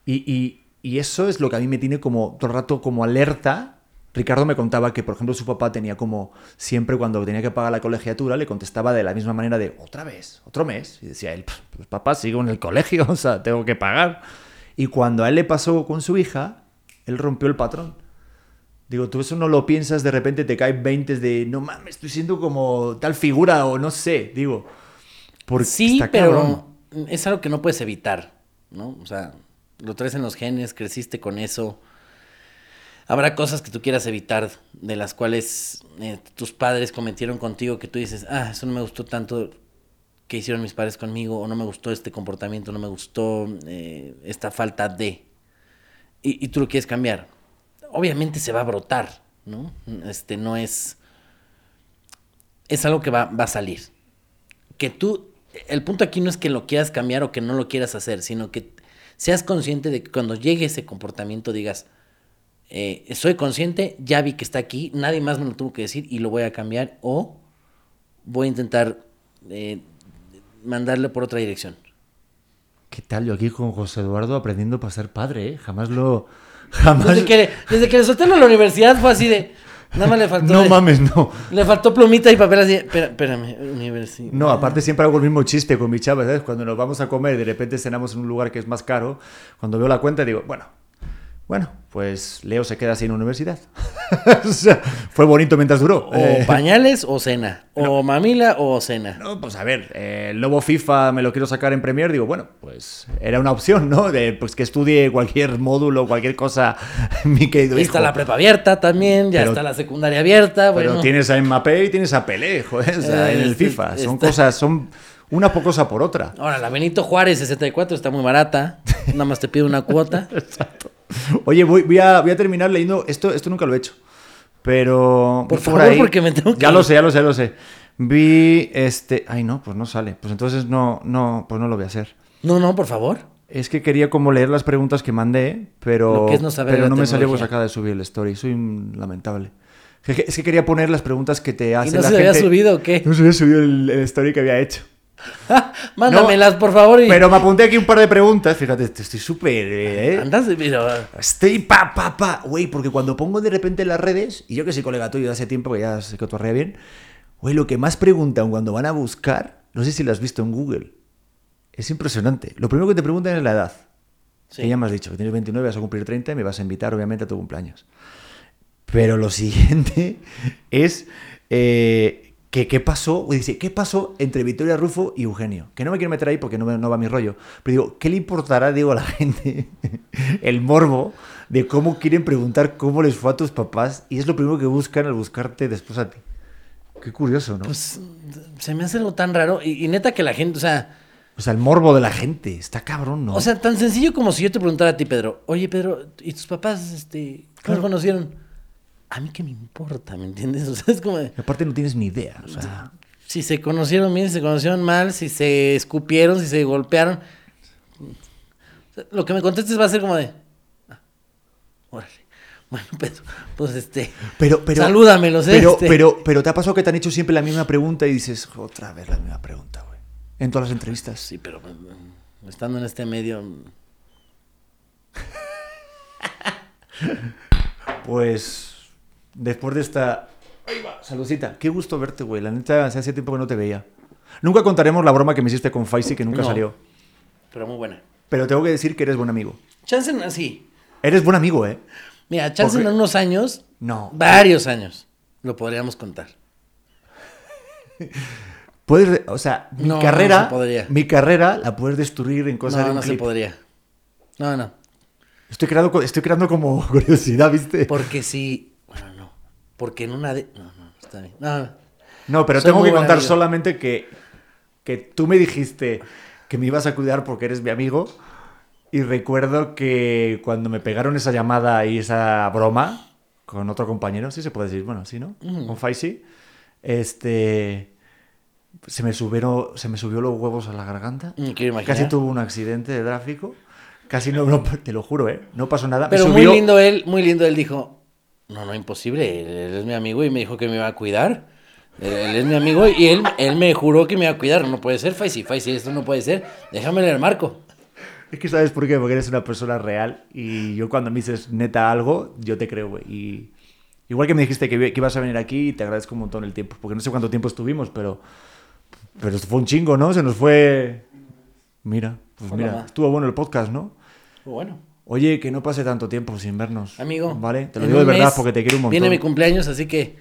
Y, y- y eso es lo que a mí me tiene como todo el rato como alerta. Ricardo me contaba que, por ejemplo, su papá tenía como siempre cuando tenía que pagar la colegiatura, le contestaba de la misma manera de otra vez, otro mes. Y decía él, "Pues, papá, sigo en el colegio, o sea, tengo que pagar. Y cuando a él le pasó con su hija, él rompió el patrón. Digo, tú eso no lo piensas, de repente te caen 20 de, no mames, estoy siendo como tal figura o no sé, digo. Porque sí, está pero es algo que no puedes evitar, ¿no? O sea, lo traes en los genes, creciste con eso. Habrá cosas que tú quieras evitar, de las cuales eh, tus padres cometieron contigo, que tú dices, ah, eso no me gustó tanto que hicieron mis padres conmigo, o no me gustó este comportamiento, no me gustó eh, esta falta de. Y, y tú lo quieres cambiar. Obviamente se va a brotar, ¿no? Este no es. Es algo que va, va a salir que tú, el punto aquí no es que lo quieras cambiar o que no lo quieras hacer, sino que seas consciente de que cuando llegue ese comportamiento digas, eh, soy consciente, ya vi que está aquí, nadie más me lo tuvo que decir y lo voy a cambiar o voy a intentar eh, mandarle por otra dirección. ¿Qué tal? Yo aquí con José Eduardo aprendiendo para ser padre, ¿eh? Jamás lo... Jamás... Desde que, desde que le solté en la universidad fue así de, nada más le faltó... No de- mames, no. Le faltó plumita y papel así, espera, espérame, universidad. No, aparte siempre hago el mismo chiste con mi chava, ¿sabes? Cuando nos vamos a comer, de repente cenamos en un lugar que es más caro, cuando veo la cuenta digo, bueno, bueno, pues Leo se queda sin universidad. o sea, fue bonito mientras duró. O Eh, pañales o cena, o mamila o cena. no, pues a ver, eh, el nuevo FIFA me lo quiero sacar en Premiere, digo, bueno, pues era una opción, ¿no? De pues que estudie cualquier módulo, cualquier cosa, mi querido Está hijo. la prepa abierta también, ya Pero- está la secundaria abierta. Pero bueno. tienes a Mbappé y tienes a Pelé, joder, o sea, Eh, en el este- FIFA. Son este- cosas, son una por cosa por otra. Ahora, la Benito Juárez 64 está muy barata. Nada más te pide una cuota. Oye, voy, voy, a, voy a terminar leyendo. Esto, esto nunca lo he hecho. Pero. Por vi favor, porque me tengo que Ya lo sé, ya lo sé, ya lo sé. Vi este. Ay, no, pues no sale. Pues entonces no, no, pues no lo voy a hacer. No, no, por favor. Es que quería como leer las preguntas que mandé, pero. Lo que es no saber pero no me salió pues acaba de subir el story. Soy un lamentable. Es que- quería poner las preguntas que te hace no la se había gente. subido o qué? No se había subido el, el story que había hecho. Mándamelas, por favor. Y... Pero me apunté aquí un par de preguntas. Fíjate, estoy súper. ¿eh? Andas, pero... Estoy pa, pa, pa. Güey, porque cuando pongo de repente en las redes, y yo que soy colega tuyo de hace tiempo, que ya sé que torrea bien, güey, lo que más preguntan cuando van a buscar, no sé si lo has visto en Google, es impresionante. Lo primero que te preguntan es la edad. Sí. Que ya me has dicho, que tienes 29, vas a cumplir 30 y me vas a invitar, obviamente, a tu cumpleaños. Pero lo siguiente es eh, que qué pasó, güey, dice, ¿qué pasó entre Victoria Rufo y Eugenio? Que no me quiero meter ahí porque no, me- no va mi rollo. Pero digo, ¿qué le importará, digo, a la gente el morbo de cómo quieren preguntar cómo les fue a tus papás? Y es lo primero que buscan al buscarte después a ti. Qué curioso, ¿no? Pues se me hace algo tan raro. Y, y neta que la gente, o sea... o sea, el morbo de la gente. Está cabrón, ¿no? O sea, tan sencillo como si yo te preguntara a ti, Pedro. Oye, Pedro, ¿y tus papás, este, cómo se conocieron? A mí qué me importa, ¿me entiendes? O sea, es como... de, aparte no tienes ni idea. O sea, Si se conocieron bien, si se conocieron mal, si se escupieron, si se golpearon. O sea, Lo que me contestes va a ser como de. "Ah, órale. Bueno, Pedro, pues este. Pero, pero, Salúdamelos. Pero, Este. pero, pero te ha pasado que te han hecho siempre la misma pregunta y dices, otra vez la misma pregunta, güey. En todas las entrevistas. Sí, pero mm, estando en este medio. mm, Pues, después de esta... Ahí va, saludcita. Qué gusto verte, güey. La neta, hace hace tiempo que no te veía. Nunca contaremos la broma que me hiciste con Faisy, que nunca No. salió. Pero muy buena. Pero tengo que decir que eres buen amigo. Chance en así. Eres buen amigo, ¿eh? Mira, Porque- en unos años. No. Varios años. Lo podríamos contar. Puedes, o sea, mi No, no carrera, se podría. mi carrera la puedes destruir en cosas no, de un no se clip. podría. No, no. Estoy creando, estoy creando como curiosidad, ¿viste? Porque si. Porque en una de. No, no, está bien. No, no. Pero Soy tengo que contar amigo. solamente que, que tú me dijiste, que me ibas a cuidar porque eres mi amigo. Y recuerdo que cuando me pegaron esa llamada y esa broma con otro compañero, sí se puede decir, bueno, sí, ¿no? Con Faisy, este, se me subieron, se me subió los huevos a la garganta. Me imaginar. Casi tuve un accidente de tráfico. Casi no, no, te lo juro, ¿eh? No pasó nada. Me Pero subió- muy lindo él, muy lindo él dijo, no, no, imposible, él, él es mi amigo y me dijo que me iba a cuidar. Él, él es mi amigo y él, él me juró que me iba a cuidar. No puede ser, Faisy, Faisy, esto no puede ser. Déjame leer Marco. Es que sabes por qué, porque eres una persona real y yo cuando me dices neta algo, yo te creo, güey. Y igual que me dijiste que, que ibas a venir aquí, te agradezco un montón el tiempo, porque no sé cuánto tiempo estuvimos, pero pero fue un chingo, ¿no? Se nos fue Mira, pues Fue mira, nada. estuvo bueno el podcast, ¿no? Bueno, Oye, que no pase tanto tiempo sin vernos. amigo. Vale, te lo digo de verdad porque te quiero un montón. Viene mi cumpleaños, así que. ¿En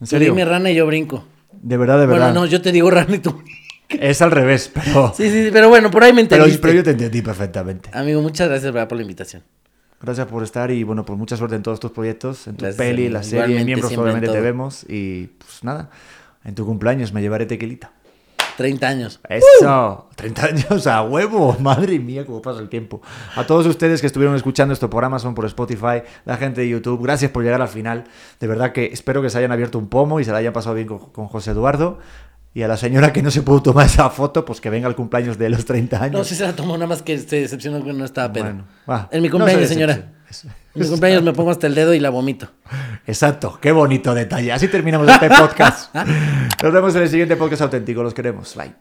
tú serio? dime rana y yo brinco. De verdad, de verdad. Bueno, no, yo te digo rana y tú. Es al revés, pero Sí, sí, sí, pero bueno, por ahí me pero, entendiste. pero yo te entendí perfectamente. Amigo, muchas gracias ¿verdad? por la invitación. Gracias por estar y bueno, pues mucha suerte en todos tus proyectos, en tu Gracias, peli, amigo. la serie, Igualmente, miembros obviamente te vemos y pues nada, en tu cumpleaños me llevaré tequilita. 30 años. Eso, 30 años a huevo, madre mía, cómo pasa el tiempo. A todos ustedes que estuvieron escuchando este programa, son por Spotify, la gente de YouTube, gracias por llegar al final. De verdad que espero que se hayan abierto un pomo y se la hayan pasado bien con, con José Eduardo. Y a la señora que no se pudo tomar esa foto, pues que venga al cumpleaños de los 30 años. No, sí se la tomó, nada más que se decepcionó que no estaba pedo. Bueno. En mi No cumpleaños, se señora. Eso. En mi cumpleaños me pongo hasta el dedo y la vomito. Exacto, qué bonito detalle. Así terminamos este podcast. Nos vemos en el siguiente podcast auténtico. Los queremos. Bye.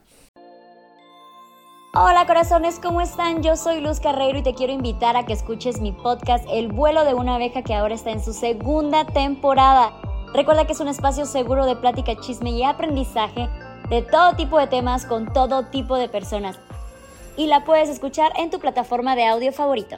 Hola corazones, ¿cómo están? Yo soy Luz Carreiro y te quiero invitar a que escuches mi podcast El vuelo de una abeja que ahora está en su segunda temporada. Recuerda que es un espacio seguro de plática, chisme y aprendizaje de todo tipo de temas con todo tipo de personas. Y la puedes escuchar en tu plataforma de audio favorito.